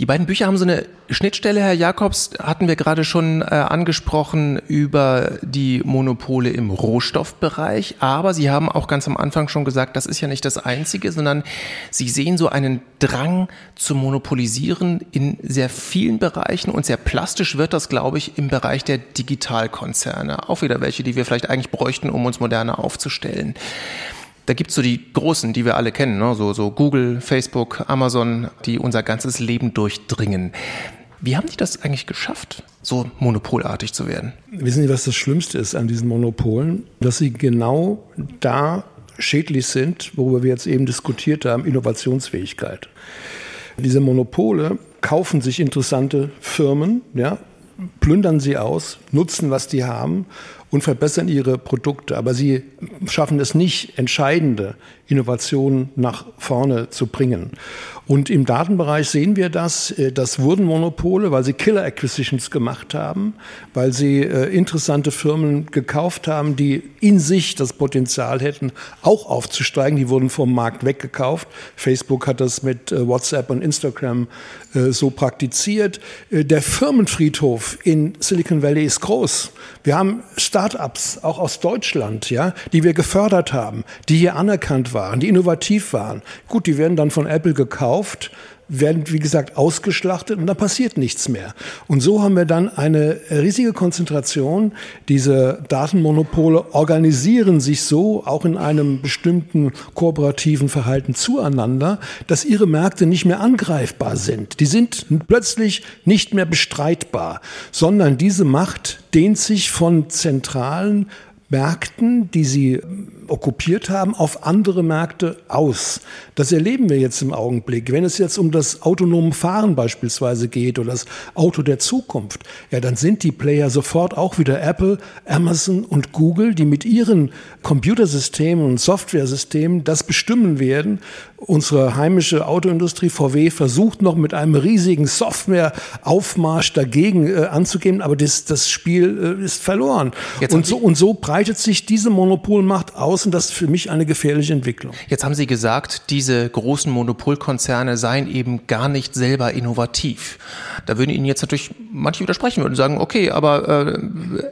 Die beiden Bücher haben so eine Schnittstelle, Herr Jakobs, hatten wir gerade schon äh, angesprochen über die Monopole im Rohstoffbereich. Aber Sie haben auch ganz am Anfang schon gesagt, das ist ja nicht das Einzige, sondern Sie sehen so einen Drang zu monopolisieren in sehr vielen Bereichen und sehr plastisch wird das, glaube ich, im Bereich der Digitalkonzerne. Auch wieder welche, die wir vielleicht eigentlich bräuchten, um uns moderner aufzustellen da gibt's so die großen, die wir alle kennen, ne? so, so Google, Facebook, Amazon, die unser ganzes Leben durchdringen. Wie haben die das eigentlich geschafft, so monopolartig zu werden? Wissen Sie, was das Schlimmste ist an diesen Monopolen? Dass sie genau da schädlich sind, worüber wir jetzt eben diskutiert haben, Innovationsfähigkeit. Diese Monopole kaufen sich interessante Firmen, ja, plündern sie aus, nutzen, was die haben und verbessern ihre Produkte. Aber sie schaffen es nicht, entscheidende Innovationen nach vorne zu bringen. Und im Datenbereich sehen wir das. Äh, das wurden Monopole, weil sie Killer Acquisitions gemacht haben, weil sie äh, interessante Firmen gekauft haben, die in sich das Potenzial hätten, auch aufzusteigen. Die wurden vom Markt weggekauft. Facebook hat das mit äh, WhatsApp und Instagram so praktiziert. Der Firmenfriedhof in Silicon Valley ist groß. Wir haben Start-ups, auch aus Deutschland, ja, die wir gefördert haben, die hier anerkannt waren, die innovativ waren. Gut, die werden dann von Apple gekauft werden, wie gesagt, ausgeschlachtet und da passiert nichts mehr. Und so haben wir dann eine riesige Konzentration. Diese Datenmonopole organisieren sich so, auch in einem bestimmten kooperativen Verhalten zueinander, dass ihre Märkte nicht mehr angreifbar sind. Die sind plötzlich nicht mehr bestreitbar, sondern diese Macht dehnt sich von zentralen Märkten, die sie okkupiert haben, auf andere Märkte aus. Das erleben wir jetzt im Augenblick. Wenn es jetzt um das autonome Fahren beispielsweise geht oder das Auto der Zukunft, ja, dann sind die Player sofort auch wieder Apple, Amazon und Google, die mit ihren Computersystemen und Softwaresystemen das bestimmen werden. Unsere heimische Autoindustrie VW versucht noch mit einem riesigen Softwareaufmarsch dagegen äh, anzugehen, aber das, das Spiel äh, ist verloren. und so, und so breitet sich diese Monopolmacht aus und das ist für mich eine gefährliche Entwicklung. Jetzt haben Sie gesagt, diese großen Monopolkonzerne seien eben gar nicht selber innovativ. Da würden Ihnen jetzt natürlich manche widersprechen würden sagen, okay, aber äh,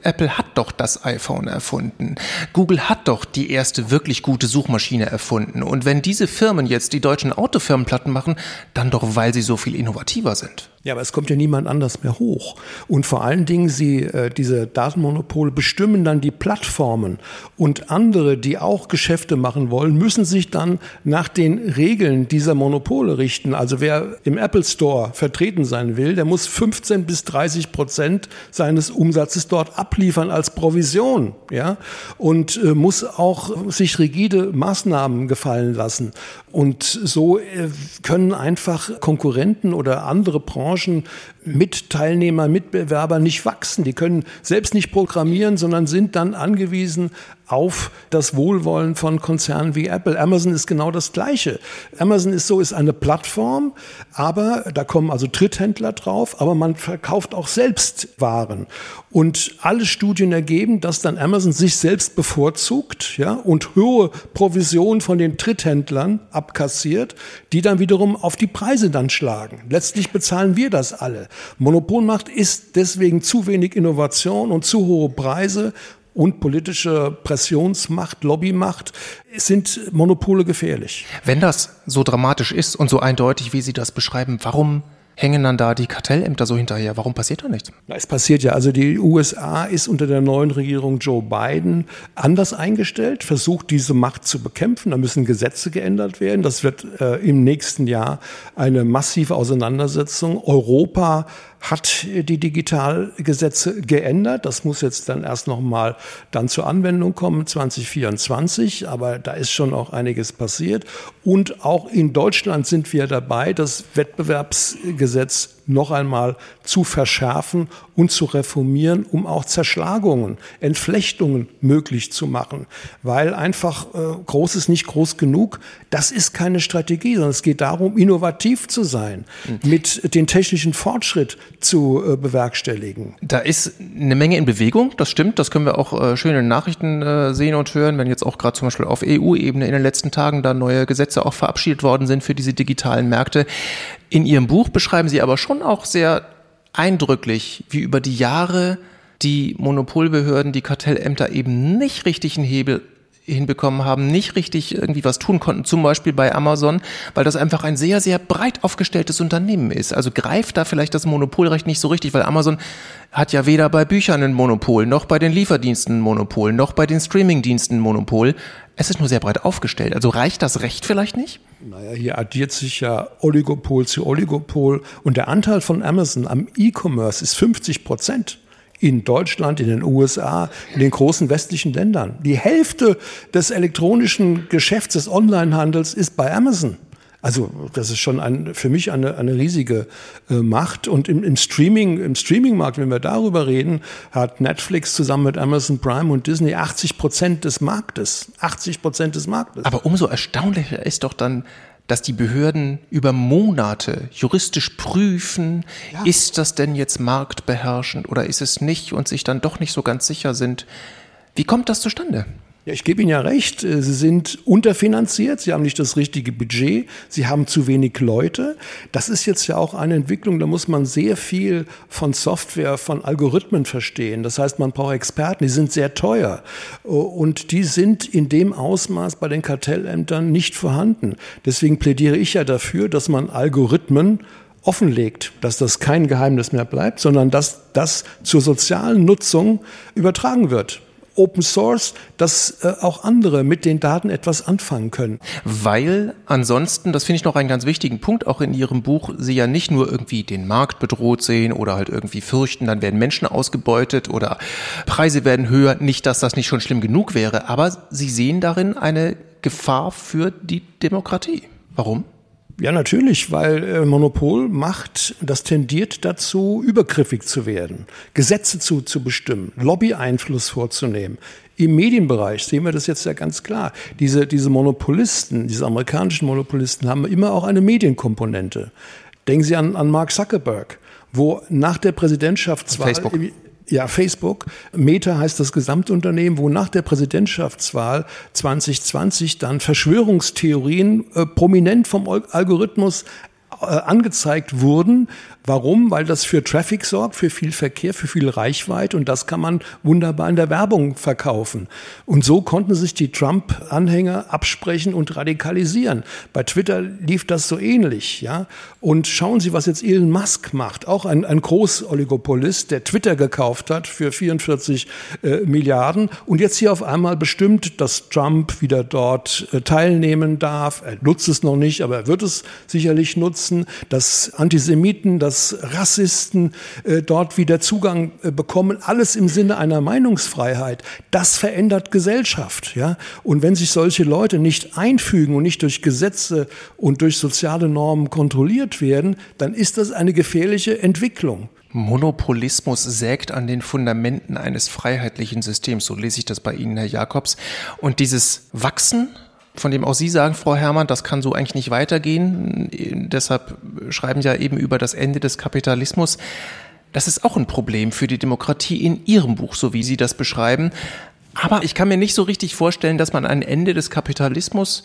Apple hat doch das iPhone erfunden. Google hat doch die erste wirklich gute Suchmaschine erfunden. Und wenn diese Firmen jetzt die deutschen Autofirmen platten machen, dann doch, weil sie so viel innovativer sind. Ja, aber es kommt ja niemand anders mehr hoch. Und vor allen Dingen, sie, äh, diese Datenmonopole bestimmen dann die Plattformen. Und andere, die auch Geschäfte machen wollen, müssen sich dann nach den Regeln dieser Monopole richten. Also wer im Apple Store vertreten sein will, der muss 15 bis 30 Prozent seines Umsatzes dort abliefern als Provision. Ja? Und äh, muss auch sich rigide Maßnahmen gefallen lassen. Und so äh, können einfach Konkurrenten oder andere Branchen Branchen Mitteilnehmer, Mitbewerber nicht wachsen. Die können selbst nicht programmieren, sondern sind dann angewiesen auf das Wohlwollen von Konzernen wie Apple. Amazon ist genau das Gleiche. Amazon ist so, ist eine Plattform, aber da kommen also Tritthändler drauf, aber man verkauft auch selbst Waren. Und alle Studien ergeben, dass dann Amazon sich selbst bevorzugt, ja, und hohe Provisionen von den Tritthändlern abkassiert, die dann wiederum auf die Preise dann schlagen. Letztlich bezahlen wir das alle. Monopolmacht ist deswegen zu wenig Innovation und zu hohe Preise und politische Pressionsmacht, Lobbymacht sind Monopole gefährlich. Wenn das so dramatisch ist und so eindeutig, wie Sie das beschreiben, warum hängen dann da die Kartellämter so hinterher? Warum passiert da nichts? Es passiert ja. Also die USA ist unter der neuen Regierung Joe Biden anders eingestellt, versucht diese Macht zu bekämpfen. Da müssen Gesetze geändert werden. Das wird äh, im nächsten Jahr eine massive Auseinandersetzung. Europa hat die Digitalgesetze geändert. Das muss jetzt dann erst noch mal dann zur Anwendung kommen 2024, aber da ist schon auch einiges passiert und auch in Deutschland sind wir dabei, das Wettbewerbsgesetz noch einmal zu verschärfen und zu reformieren, um auch Zerschlagungen, Entflechtungen möglich zu machen. Weil einfach äh, groß ist nicht groß genug. Das ist keine Strategie, sondern es geht darum, innovativ zu sein, mhm. mit den technischen Fortschritt zu äh, bewerkstelligen. Da ist eine Menge in Bewegung, das stimmt. Das können wir auch äh, schön in Nachrichten äh, sehen und hören, wenn jetzt auch gerade zum Beispiel auf EU-Ebene in den letzten Tagen da neue Gesetze auch verabschiedet worden sind für diese digitalen Märkte. In Ihrem Buch beschreiben Sie aber schon auch sehr eindrücklich, wie über die Jahre die Monopolbehörden, die Kartellämter eben nicht richtig einen Hebel hinbekommen haben, nicht richtig irgendwie was tun konnten, zum Beispiel bei Amazon, weil das einfach ein sehr, sehr breit aufgestelltes Unternehmen ist. Also greift da vielleicht das Monopolrecht nicht so richtig, weil Amazon hat ja weder bei Büchern ein Monopol, noch bei den Lieferdiensten ein Monopol, noch bei den Streamingdiensten ein Monopol. Es ist nur sehr breit aufgestellt. Also reicht das Recht vielleicht nicht? Naja, hier addiert sich ja Oligopol zu Oligopol und der Anteil von Amazon am E-Commerce ist 50 Prozent in Deutschland, in den USA, in den großen westlichen Ländern. Die Hälfte des elektronischen Geschäfts des Onlinehandels ist bei Amazon. Also das ist schon ein, für mich eine, eine riesige äh, Macht. Und im, im Streaming, im Streaming-Markt, wenn wir darüber reden, hat Netflix zusammen mit Amazon Prime und Disney 80 Prozent des Marktes. 80 Prozent des Marktes. Aber umso erstaunlicher ist doch dann, dass die Behörden über Monate juristisch prüfen, ja. ist das denn jetzt marktbeherrschend oder ist es nicht und sich dann doch nicht so ganz sicher sind. Wie kommt das zustande? Ja, ich gebe Ihnen ja recht. Äh, Sie sind unterfinanziert. Sie haben nicht das richtige Budget. Sie haben zu wenig Leute. Das ist jetzt ja auch eine Entwicklung. Da muss man sehr viel von Software, von Algorithmen verstehen. Das heißt, man braucht Experten. Die sind sehr teuer. Und die sind in dem Ausmaß bei den Kartellämtern nicht vorhanden. Deswegen plädiere ich ja dafür, dass man Algorithmen offenlegt, dass das kein Geheimnis mehr bleibt, sondern dass das zur sozialen Nutzung übertragen wird. Open Source, dass äh, auch andere mit den Daten etwas anfangen können. Weil ansonsten, das finde ich noch einen ganz wichtigen Punkt, auch in Ihrem Buch, Sie ja nicht nur irgendwie den Markt bedroht sehen oder halt irgendwie fürchten, dann werden Menschen ausgebeutet oder Preise werden höher. Nicht, dass das nicht schon schlimm genug wäre, aber Sie sehen darin eine Gefahr für die Demokratie. Warum? Ja, natürlich, weil äh, Monopol macht, das tendiert dazu, übergriffig zu werden, Gesetze zu, zu bestimmen, Lobby-Einfluss vorzunehmen. Im Medienbereich sehen wir das jetzt ja ganz klar. Diese, diese Monopolisten, diese amerikanischen Monopolisten haben immer auch eine Medienkomponente. Denken Sie an, an Mark Zuckerberg, wo nach der Präsidentschaftswahl Facebook. Ja, Facebook. Meta heißt das Gesamtunternehmen, wo nach der Präsidentschaftswahl 2020 dann Verschwörungstheorien äh, prominent vom Algorithmus äh, angezeigt wurden, Warum? Weil das für Traffic sorgt, für viel Verkehr, für viel Reichweite und das kann man wunderbar in der Werbung verkaufen. Und so konnten sich die Trump-Anhänger absprechen und radikalisieren. Bei Twitter lief das so ähnlich, ja. Und schauen Sie, was jetzt Elon Musk macht. Auch ein, ein Großoligopolist, der Twitter gekauft hat für 44 äh, Milliarden und jetzt hier auf einmal bestimmt, dass Trump wieder dort äh, teilnehmen darf. Er nutzt es noch nicht, aber er wird es sicherlich nutzen. Dass Antisemiten, dass dass Rassisten äh, dort wieder Zugang äh, bekommen, alles im Sinne einer Meinungsfreiheit. Das verändert Gesellschaft, ja. Und wenn sich solche Leute nicht einfügen und nicht durch Gesetze und durch soziale Normen kontrolliert werden, dann ist das eine gefährliche Entwicklung. Monopolismus sägt an den Fundamenten eines freiheitlichen Systems. So lese ich das bei Ihnen, Herr Jakobs. Und dieses Wachsen von dem auch Sie sagen, Frau Herrmann, das kann so eigentlich nicht weitergehen. Deshalb schreiben Sie ja eben über das Ende des Kapitalismus. Das ist auch ein Problem für die Demokratie in Ihrem Buch, so wie Sie das beschreiben. Aber ich kann mir nicht so richtig vorstellen, dass man ein Ende des Kapitalismus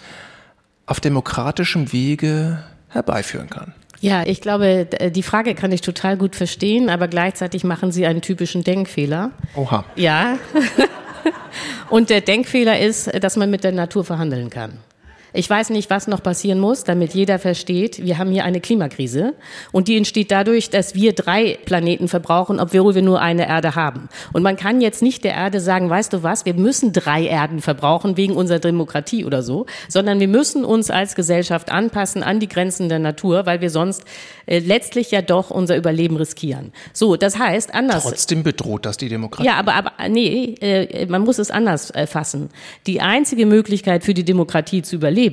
auf demokratischem Wege herbeiführen kann. Ja, ich glaube, die Frage kann ich total gut verstehen, aber gleichzeitig machen Sie einen typischen Denkfehler. Oha. Ja. [LAUGHS] Und der Denkfehler ist, dass man mit der Natur verhandeln kann. Ich weiß nicht, was noch passieren muss, damit jeder versteht, wir haben hier eine Klimakrise und die entsteht dadurch, dass wir drei Planeten verbrauchen, obwohl wir nur eine Erde haben. Und man kann jetzt nicht der Erde sagen, weißt du was, wir müssen drei Erden verbrauchen wegen unserer Demokratie oder so, sondern wir müssen uns als Gesellschaft anpassen an die Grenzen der Natur, weil wir sonst äh, letztlich ja doch unser Überleben riskieren. So, das heißt anders. Trotzdem bedroht das die Demokratie. Ja, aber, aber nee, äh, man muss es anders äh, fassen. Die einzige Möglichkeit für die Demokratie zu überleben,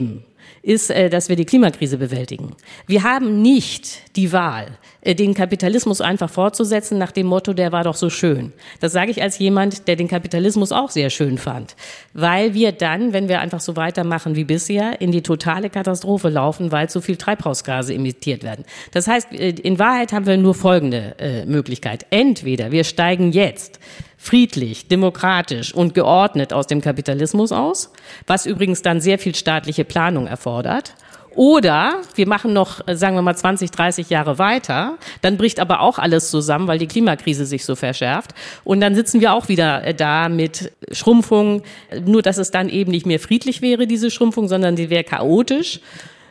ist, äh, dass wir die Klimakrise bewältigen. Wir haben nicht die Wahl, äh, den Kapitalismus einfach fortzusetzen nach dem Motto, der war doch so schön. Das sage ich als jemand, der den Kapitalismus auch sehr schön fand. Weil wir dann, wenn wir einfach so weitermachen wie bisher, in die totale Katastrophe laufen, weil zu viel Treibhausgase emittiert werden. Das heißt, äh, in Wahrheit haben wir nur folgende Möglichkeit. Entweder wir steigen jetzt friedlich, demokratisch und geordnet aus dem Kapitalismus aus, was übrigens dann sehr viel staatliche Planung erfordert. Oder wir machen noch, äh, sagen wir mal, 20, 30 Jahre weiter, dann bricht aber auch alles zusammen, weil die Klimakrise sich so verschärft. Und dann sitzen wir auch wieder äh, da mit Schrumpfung, nur dass es dann eben nicht mehr friedlich wäre, diese Schrumpfung, sondern die wäre chaotisch.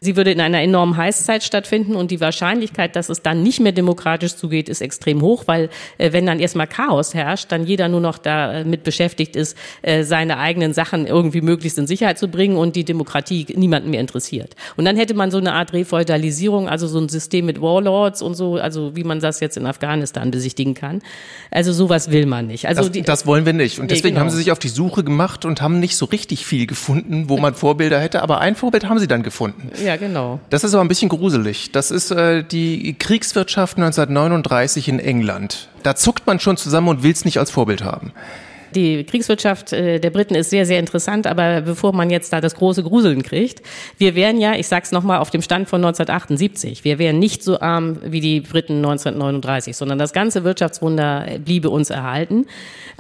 Sie würde in einer enormen Heißzeit stattfinden und die Wahrscheinlichkeit, dass es dann nicht mehr demokratisch zugeht, ist extrem hoch, weil äh, wenn dann erstmal Chaos herrscht, dann jeder nur noch damit beschäftigt ist, äh, seine eigenen Sachen irgendwie möglichst in Sicherheit zu bringen und die Demokratie niemanden mehr interessiert. Und dann hätte man so eine Art Refeudalisierung, also so ein System mit Warlords und so, also wie man das jetzt in Afghanistan besichtigen kann. Also sowas will man nicht. Also das, die, das wollen wir nicht. Und Nee, deswegen genau. haben sie sich auf die Suche gemacht und haben nicht so richtig viel gefunden, wo man Vorbilder hätte. Aber ein Vorbild haben sie dann gefunden. ja, genau. Das ist aber ein bisschen gruselig. Das ist äh, die Kriegswirtschaft 1939 in England. Da zuckt man schon zusammen und will es nicht als Vorbild haben. Die Kriegswirtschaft äh, der Briten ist sehr, sehr interessant, aber bevor man jetzt da das große Gruseln kriegt, wir wären ja, ich sag's nochmal, auf dem Stand von 1978. Wir wären nicht so arm wie die Briten 1939, sondern das ganze Wirtschaftswunder bliebe uns erhalten.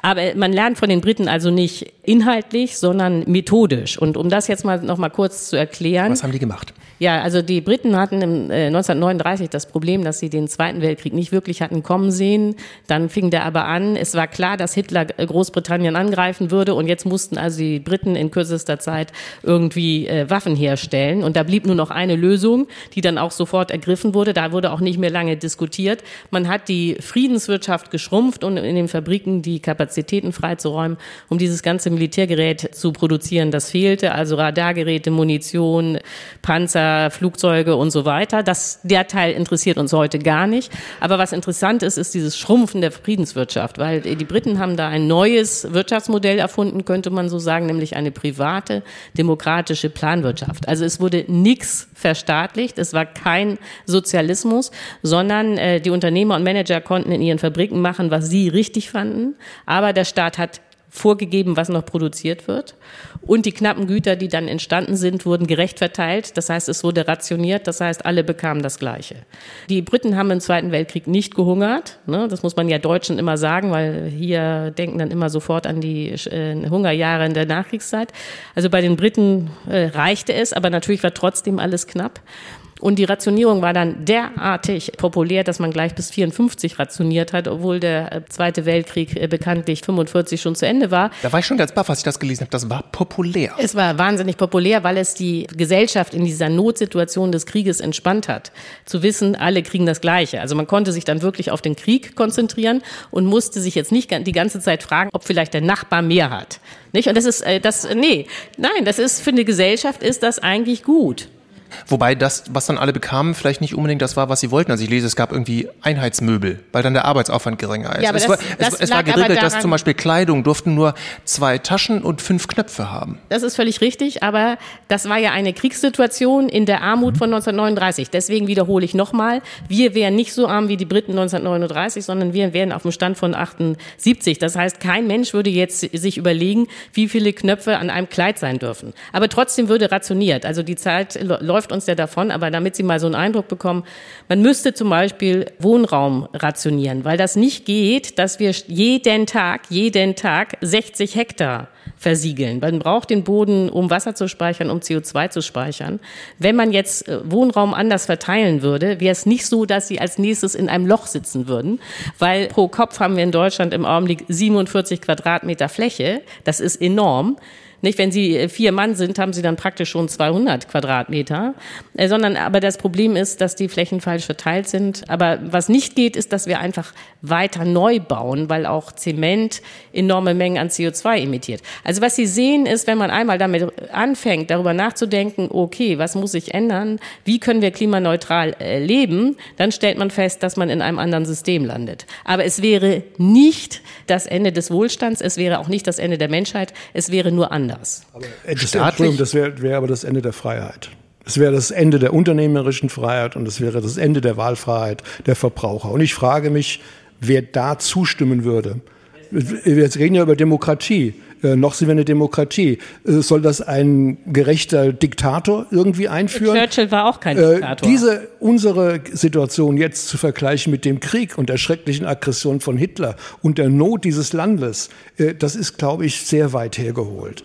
Aber man lernt von den Briten also nicht inhaltlich, sondern methodisch. Und um das jetzt mal nochmal kurz zu erklären. Was haben die gemacht? Ja, also die Briten hatten im, äh, 1939 das Problem, dass sie den Zweiten Weltkrieg nicht wirklich hatten kommen sehen. Dann fing der aber an. Es war klar, dass Hitler äh, Großbritannien angreifen würde und jetzt mussten also die Briten in kürzester Zeit irgendwie äh, Waffen herstellen. Und da blieb nur noch eine Lösung, die dann auch sofort ergriffen wurde. Da wurde auch nicht mehr lange diskutiert. Man hat die Friedenswirtschaft geschrumpft und in den Fabriken die Kapazitäten freizuräumen, um dieses ganze Militärgerät zu produzieren. Das fehlte, also Radargeräte, Munition, Panzer, Flugzeuge und so weiter. Das, der Teil interessiert uns heute gar nicht. Aber was interessant ist, ist dieses Schrumpfen der Friedenswirtschaft, weil die Briten haben da ein neues Wirtschaftsmodell erfunden, könnte man so sagen, nämlich eine private, demokratische Planwirtschaft. Also es wurde nichts verstaatlicht, es war kein Sozialismus, sondern äh, die Unternehmer und Manager konnten in ihren Fabriken machen, was sie richtig fanden, aber der Staat hat vorgegeben, was noch produziert wird. Und die knappen Güter, die dann entstanden sind, wurden gerecht verteilt. Das heißt, es wurde rationiert. Das heißt, alle bekamen das Gleiche. Die Briten haben im Zweiten Weltkrieg nicht gehungert. Ne? Das muss man ja Deutschen immer sagen, weil hier denken dann immer sofort an die äh, Hungerjahre in der Nachkriegszeit. Also bei den Briten äh, reichte es, aber natürlich war trotzdem alles knapp. Und die Rationierung war dann derartig populär, dass man gleich bis 54 rationiert hat, obwohl der äh, Zweite Weltkrieg äh, bekanntlich 45 schon zu Ende war. Da war ich schon ganz baff, als ich das gelesen habe. Das war populär. Es war wahnsinnig populär, weil es die Gesellschaft in dieser Notsituation des Krieges entspannt hat. Zu wissen, alle kriegen das Gleiche. Also man konnte sich dann wirklich auf den Krieg konzentrieren und musste sich jetzt nicht die ganze Zeit fragen, ob vielleicht der Nachbar mehr hat. Nicht? Und das ist, äh, das, nee, nein, das ist, für eine Gesellschaft ist das eigentlich gut. Wobei das, was dann alle bekamen, vielleicht nicht unbedingt das war, was sie wollten. Also ich lese, es gab irgendwie Einheitsmöbel, weil dann der Arbeitsaufwand geringer ist. Ja, aber es, das- war, das es, es war geregelt, dass zum Beispiel Kleidung durften nur zwei Taschen und fünf Knöpfe haben. Das ist völlig richtig, aber das war ja eine Kriegssituation in der Armut von 1939. Deswegen wiederhole ich nochmal, wir wären nicht so arm wie die Briten 1939, sondern wir wären auf dem Stand von 78. Das heißt, kein Mensch würde jetzt sich überlegen, wie viele Knöpfe an einem Kleid sein dürfen. Aber trotzdem würde rationiert. Also die Zeit lo- läuft uns ja davon, aber damit Sie mal so einen Eindruck bekommen, man müsste zum Beispiel Wohnraum rationieren, weil das nicht geht, dass wir jeden Tag, jeden Tag 60 Hektar versiegeln. Man braucht den Boden, um Wasser zu speichern, um CO2 zu speichern. Wenn man jetzt äh, Wohnraum anders verteilen würde, wäre es nicht so, dass sie als nächstes in einem Loch sitzen würden, weil pro Kopf haben wir in Deutschland im Augenblick 47 Quadratmeter Fläche. Das ist enorm. Nicht, wenn Sie äh, vier Mann sind, haben Sie dann praktisch schon 200 Quadratmeter, äh, sondern aber das Problem ist, dass die Flächen falsch verteilt sind. Aber was nicht geht, ist, dass wir einfach weiter neu bauen, weil auch Zement enorme Mengen an CO2 emittiert. Also was Sie sehen ist, wenn man einmal damit anfängt, darüber nachzudenken, okay, was muss sich ändern, wie können wir klimaneutral äh, leben, dann stellt man fest, dass man in einem anderen System landet. Aber es wäre nicht das Ende des Wohlstands, es wäre auch nicht das Ende der Menschheit, es wäre nur anders. Äh, Das, Staatlich- Entschuldigung, das wäre wär aber das Ende der Freiheit. Es wäre das Ende der unternehmerischen Freiheit und es wäre das Ende der Wahlfreiheit der Verbraucher. Und ich frage mich, wer da zustimmen würde. Wir reden ja über Demokratie. Äh, noch sind wir eine Demokratie. Äh, soll das ein gerechter Diktator irgendwie einführen? Churchill war auch kein äh, Diktator. Diese, unsere Situation jetzt zu vergleichen mit dem Krieg und der schrecklichen Aggression von Hitler und der Not dieses Landes, das ist, glaube ich, sehr weit hergeholt.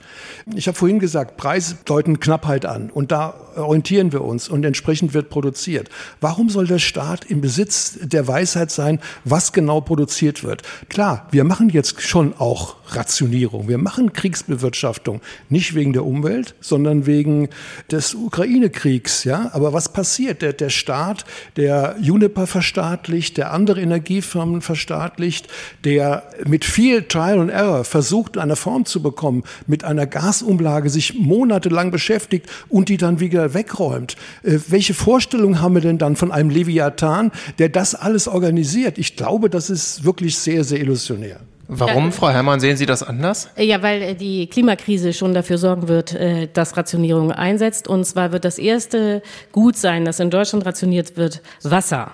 Ich habe vorhin gesagt, Preise deuten Knappheit an und da orientieren wir uns und entsprechend wird produziert. Warum soll der Staat im Besitz der Weisheit sein, was genau produziert wird? Klar, wir machen jetzt schon auch Rationierung. Wir machen Kriegsbewirtschaftung. Nicht wegen der Umwelt, sondern wegen des Ukraine-Kriegs. Ja? Aber was passiert? Der, der Staat, der Juniper verstaatlicht, der andere Energiefirmen verstaatlicht, der mit viel Trial and Error versucht, eine Form zu bekommen, mit einer Gasumlage sich monatelang beschäftigt und die dann wieder wegräumt. Äh, welche Vorstellung haben wir denn dann von einem Leviathan, der das alles organisiert? Ich glaube, das ist wirklich sehr, sehr illusionär. Warum, ja, Frau Herrmann, sehen Sie das anders? Ja, weil äh, die Klimakrise schon dafür sorgen wird, äh, dass Rationierung einsetzt. Und zwar wird das erste Gut sein, das in Deutschland rationiert wird, Wasser.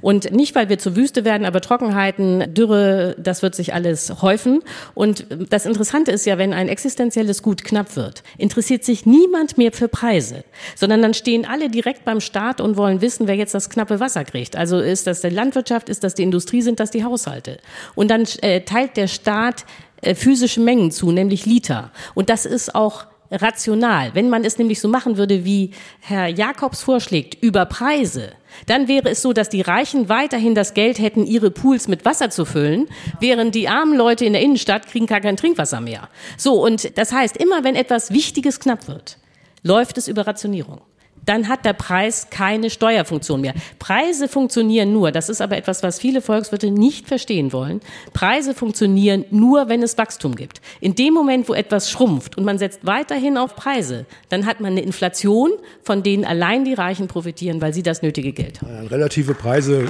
Und nicht, weil wir zur Wüste werden, aber Trockenheiten, Dürre, das wird sich alles häufen. Und das Interessante ist ja, wenn ein existenzielles Gut knapp wird, interessiert sich niemand mehr für Preise, sondern dann stehen alle direkt beim Staat und wollen wissen, wer jetzt das knappe Wasser kriegt. Also ist das die Landwirtschaft, ist das die Industrie, sind das die Haushalte. Und dann äh, teilt der Staat äh, physische Mengen zu, nämlich Liter. Und das ist auch rational. Wenn man es nämlich so machen würde, wie Herr Jakobs vorschlägt, über Preise, dann wäre es so, dass die Reichen weiterhin das Geld hätten, ihre Pools mit Wasser zu füllen, während die armen Leute in der Innenstadt kriegen gar kein Trinkwasser mehr. So, und das heißt, immer wenn etwas Wichtiges knapp wird, läuft es über Rationierung dann hat der Preis keine Steuerfunktion mehr. Preise funktionieren nur, das ist aber etwas, was viele Volkswirte nicht verstehen wollen. Preise funktionieren nur, wenn es Wachstum gibt. In dem Moment, wo etwas schrumpft und man setzt weiterhin auf Preise, dann hat man eine Inflation, von denen allein die Reichen profitieren, weil sie das nötige Geld haben. Relative Preise,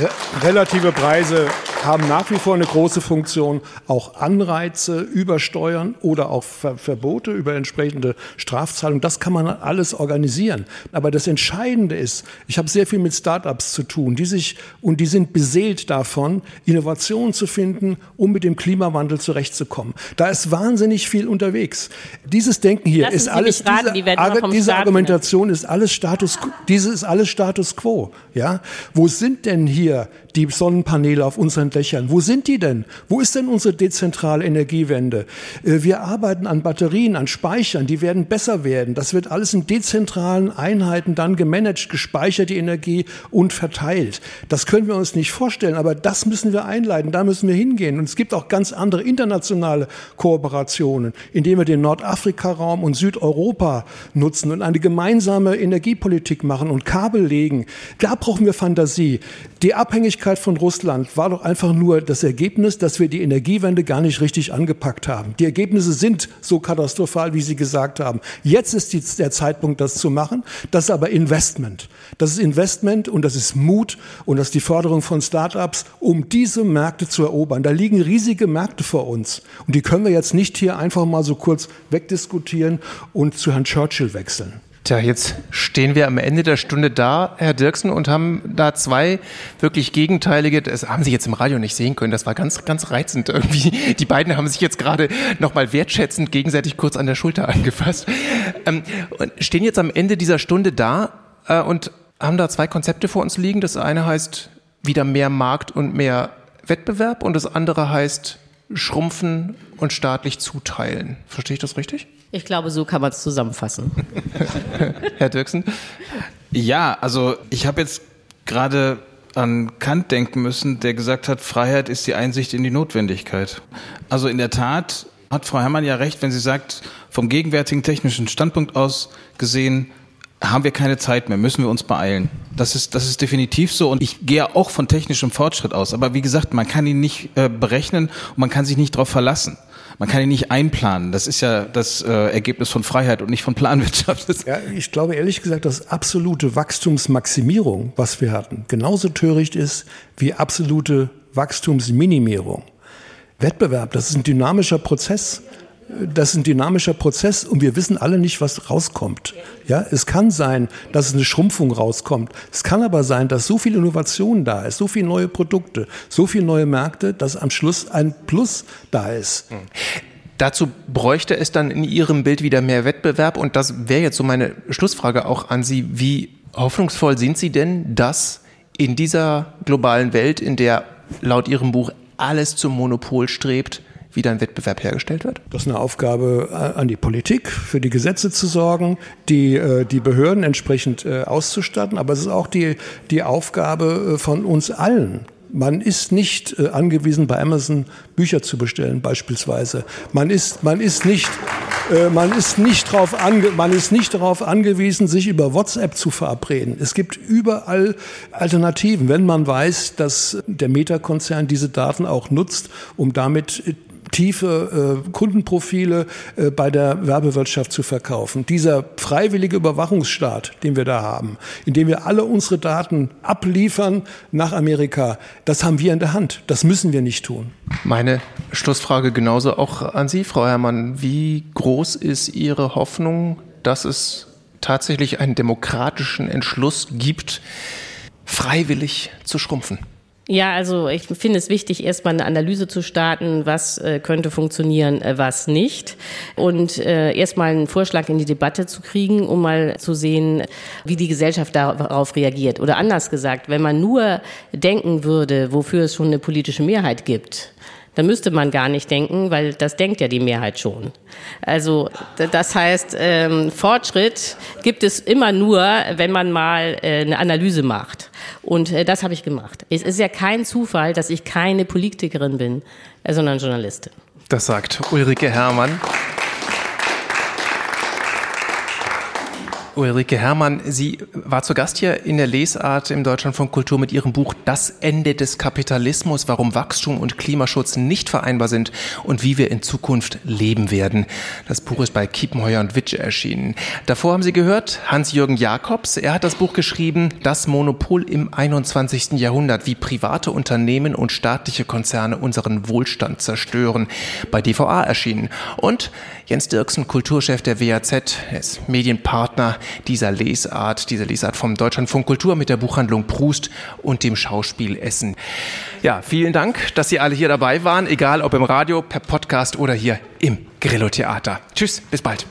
re relative Preise haben nach wie vor eine große Funktion. Auch Anreize über Steuern oder auch Ver Verbote über entsprechende Strafzahlungen, das kann man alles organisieren funktionieren. Aber das Entscheidende ist, ich habe sehr viel mit Startups zu tun, die sich und die sind beseelt davon, Innovationen zu finden, um mit dem Klimawandel zurechtzukommen. Da ist wahnsinnig viel unterwegs. Dieses Denken hier Lassen ist Sie alles raten, diese, die diese Argumentation ist alles Status diese ist alles Status quo, ja? Wo sind denn hier die Sonnenpaneele auf unseren Dächern. Wo sind die denn? Wo ist denn unsere dezentrale Energiewende? Äh, wir arbeiten an Batterien, an Speichern, die werden besser werden. Das wird alles in dezentralen Einheiten dann gemanagt, gespeichert, die Energie und verteilt. Das können wir uns nicht vorstellen, aber das müssen wir einleiten, da müssen wir hingehen. Und es gibt auch ganz andere internationale Kooperationen, indem wir den Nordafrika-Raum und Südeuropa nutzen und eine gemeinsame Energiepolitik machen und Kabel legen. Da brauchen wir Fantasie. Die Abhängigkeit Abhängigkeit von Russland war doch einfach nur das Ergebnis, dass wir die Energiewende gar nicht richtig angepackt haben. Die Ergebnisse sind so katastrophal, wie Sie gesagt haben. Jetzt ist die, der Zeitpunkt, das zu machen. Das ist aber Investment. Das ist Investment und das ist Mut und das ist die Förderung von Start-ups, um diese Märkte zu erobern. Da liegen riesige Märkte vor uns. Und die können wir jetzt nicht hier einfach mal so kurz wegdiskutieren und zu Herrn Churchill wechseln. Tja, jetzt stehen wir am Ende der Stunde da, Herr Dirksen, und haben da zwei wirklich gegenteilige, das haben Sie jetzt im Radio nicht sehen können, das war ganz, ganz reizend irgendwie. Die beiden haben sich jetzt gerade nochmal wertschätzend gegenseitig kurz an der Schulter angefasst. Ähm, und stehen jetzt am Ende dieser Stunde da äh, und haben da zwei Konzepte vor uns liegen. Das eine heißt wieder mehr Markt und mehr Wettbewerb und das andere heißt schrumpfen und staatlich zuteilen. Verstehe ich das richtig? Ich glaube, so kann man es zusammenfassen. [LAUGHS] Herr Dirksen? Ja, also ich habe jetzt gerade an Kant denken müssen, der gesagt hat, Freiheit ist die Einsicht in die Notwendigkeit. Also in der Tat hat Frau Herrmann ja recht, wenn sie sagt, vom gegenwärtigen technischen Standpunkt aus gesehen, haben wir keine Zeit mehr, müssen wir uns beeilen. Das ist, das ist definitiv so und ich gehe auch von technischem Fortschritt aus. Aber wie gesagt, man kann ihn nicht äh, berechnen und man kann sich nicht darauf verlassen. Man kann ihn nicht einplanen. Das ist ja das äh, Ergebnis von Freiheit und nicht von Planwirtschaft. [LAUGHS] Ja, ich glaube ehrlich gesagt, dass absolute Wachstumsmaximierung, was wir hatten, genauso töricht ist wie absolute Wachstumsminimierung. Wettbewerb, das ist ein dynamischer Prozess das ist ein dynamischer Prozess und wir wissen alle nicht, was rauskommt. Ja, es kann sein, dass eine Schrumpfung rauskommt. Es kann aber sein, dass so viel Innovation da ist, so viele neue Produkte, so viele neue Märkte, dass am Schluss ein Plus da ist. Hm. Dazu bräuchte es dann in Ihrem Bild wieder mehr Wettbewerb. Und das wäre jetzt so meine Schlussfrage auch an Sie. Wie hoffnungsvoll sind Sie denn, dass in dieser globalen Welt, in der laut Ihrem Buch alles zum Monopol strebt, wieder ein Wettbewerb hergestellt wird? Das ist eine Aufgabe äh, an die Politik, für die Gesetze zu sorgen, die, äh, die Behörden entsprechend äh, auszustatten. Aber es ist auch die, die Aufgabe von uns allen, man ist nicht äh, angewiesen, bei Amazon Bücher zu bestellen, beispielsweise. Man ist, man ist nicht, äh, man ist nicht darauf ange, man ist nicht darauf angewiesen, sich über WhatsApp zu verabreden. Es gibt überall Alternativen, wenn man weiß, dass der Meta-Konzern diese Daten auch nutzt, um damit tiefe äh, Kundenprofile äh, bei der Werbewirtschaft zu verkaufen. Dieser freiwillige Überwachungsstaat, den wir da haben, in dem wir alle unsere Daten abliefern nach Amerika, das haben wir in der Hand. Das müssen wir nicht tun. Meine Schlussfrage genauso auch an Sie, Frau Herrmann. Wie groß ist Ihre Hoffnung, dass es tatsächlich einen demokratischen Entschluss gibt, freiwillig zu schrumpfen? Ja, also ich finde es wichtig, erstmal eine Analyse zu starten, was äh, könnte funktionieren, äh, was nicht. Und äh, erstmal einen Vorschlag in die Debatte zu kriegen, um mal zu sehen, wie die Gesellschaft darauf reagiert. Oder anders gesagt, wenn man nur denken würde, wofür es schon eine politische Mehrheit gibt, dann müsste man gar nicht denken, weil das denkt ja die Mehrheit schon. Also das heißt, ähm, Fortschritt gibt es immer nur, wenn man mal äh, eine Analyse macht. Und äh, das habe ich gemacht. Es ist ja kein Zufall, dass ich keine Politikerin bin, äh, sondern Journalistin. Das sagt Ulrike Herrmann. Ulrike Herrmann, Sie war zu Gast hier in der Lesart im Deutschlandfunk Kultur mit Ihrem Buch Das Ende des Kapitalismus, warum Wachstum und Klimaschutz nicht vereinbar sind und wie wir in Zukunft leben werden. Das Buch ist bei Kiepenheuer und Witsche erschienen. Davor haben Sie gehört Hans-Jürgen Jakobs. Er hat das Buch geschrieben, Das Monopol im 21. Jahrhundert, wie private Unternehmen und staatliche Konzerne unseren Wohlstand zerstören. Bei DVA erschienen. Und Jens Dirksen, Kulturchef der WAZ, ist Medienpartner dieser Lesart, dieser Lesart vom Deutschlandfunk Kultur mit der Buchhandlung Prust und dem Schauspiel Essen. Ja, vielen Dank, dass Sie alle hier dabei waren, egal ob im Radio, per Podcast oder hier im Grillo Theater. Tschüss, bis bald.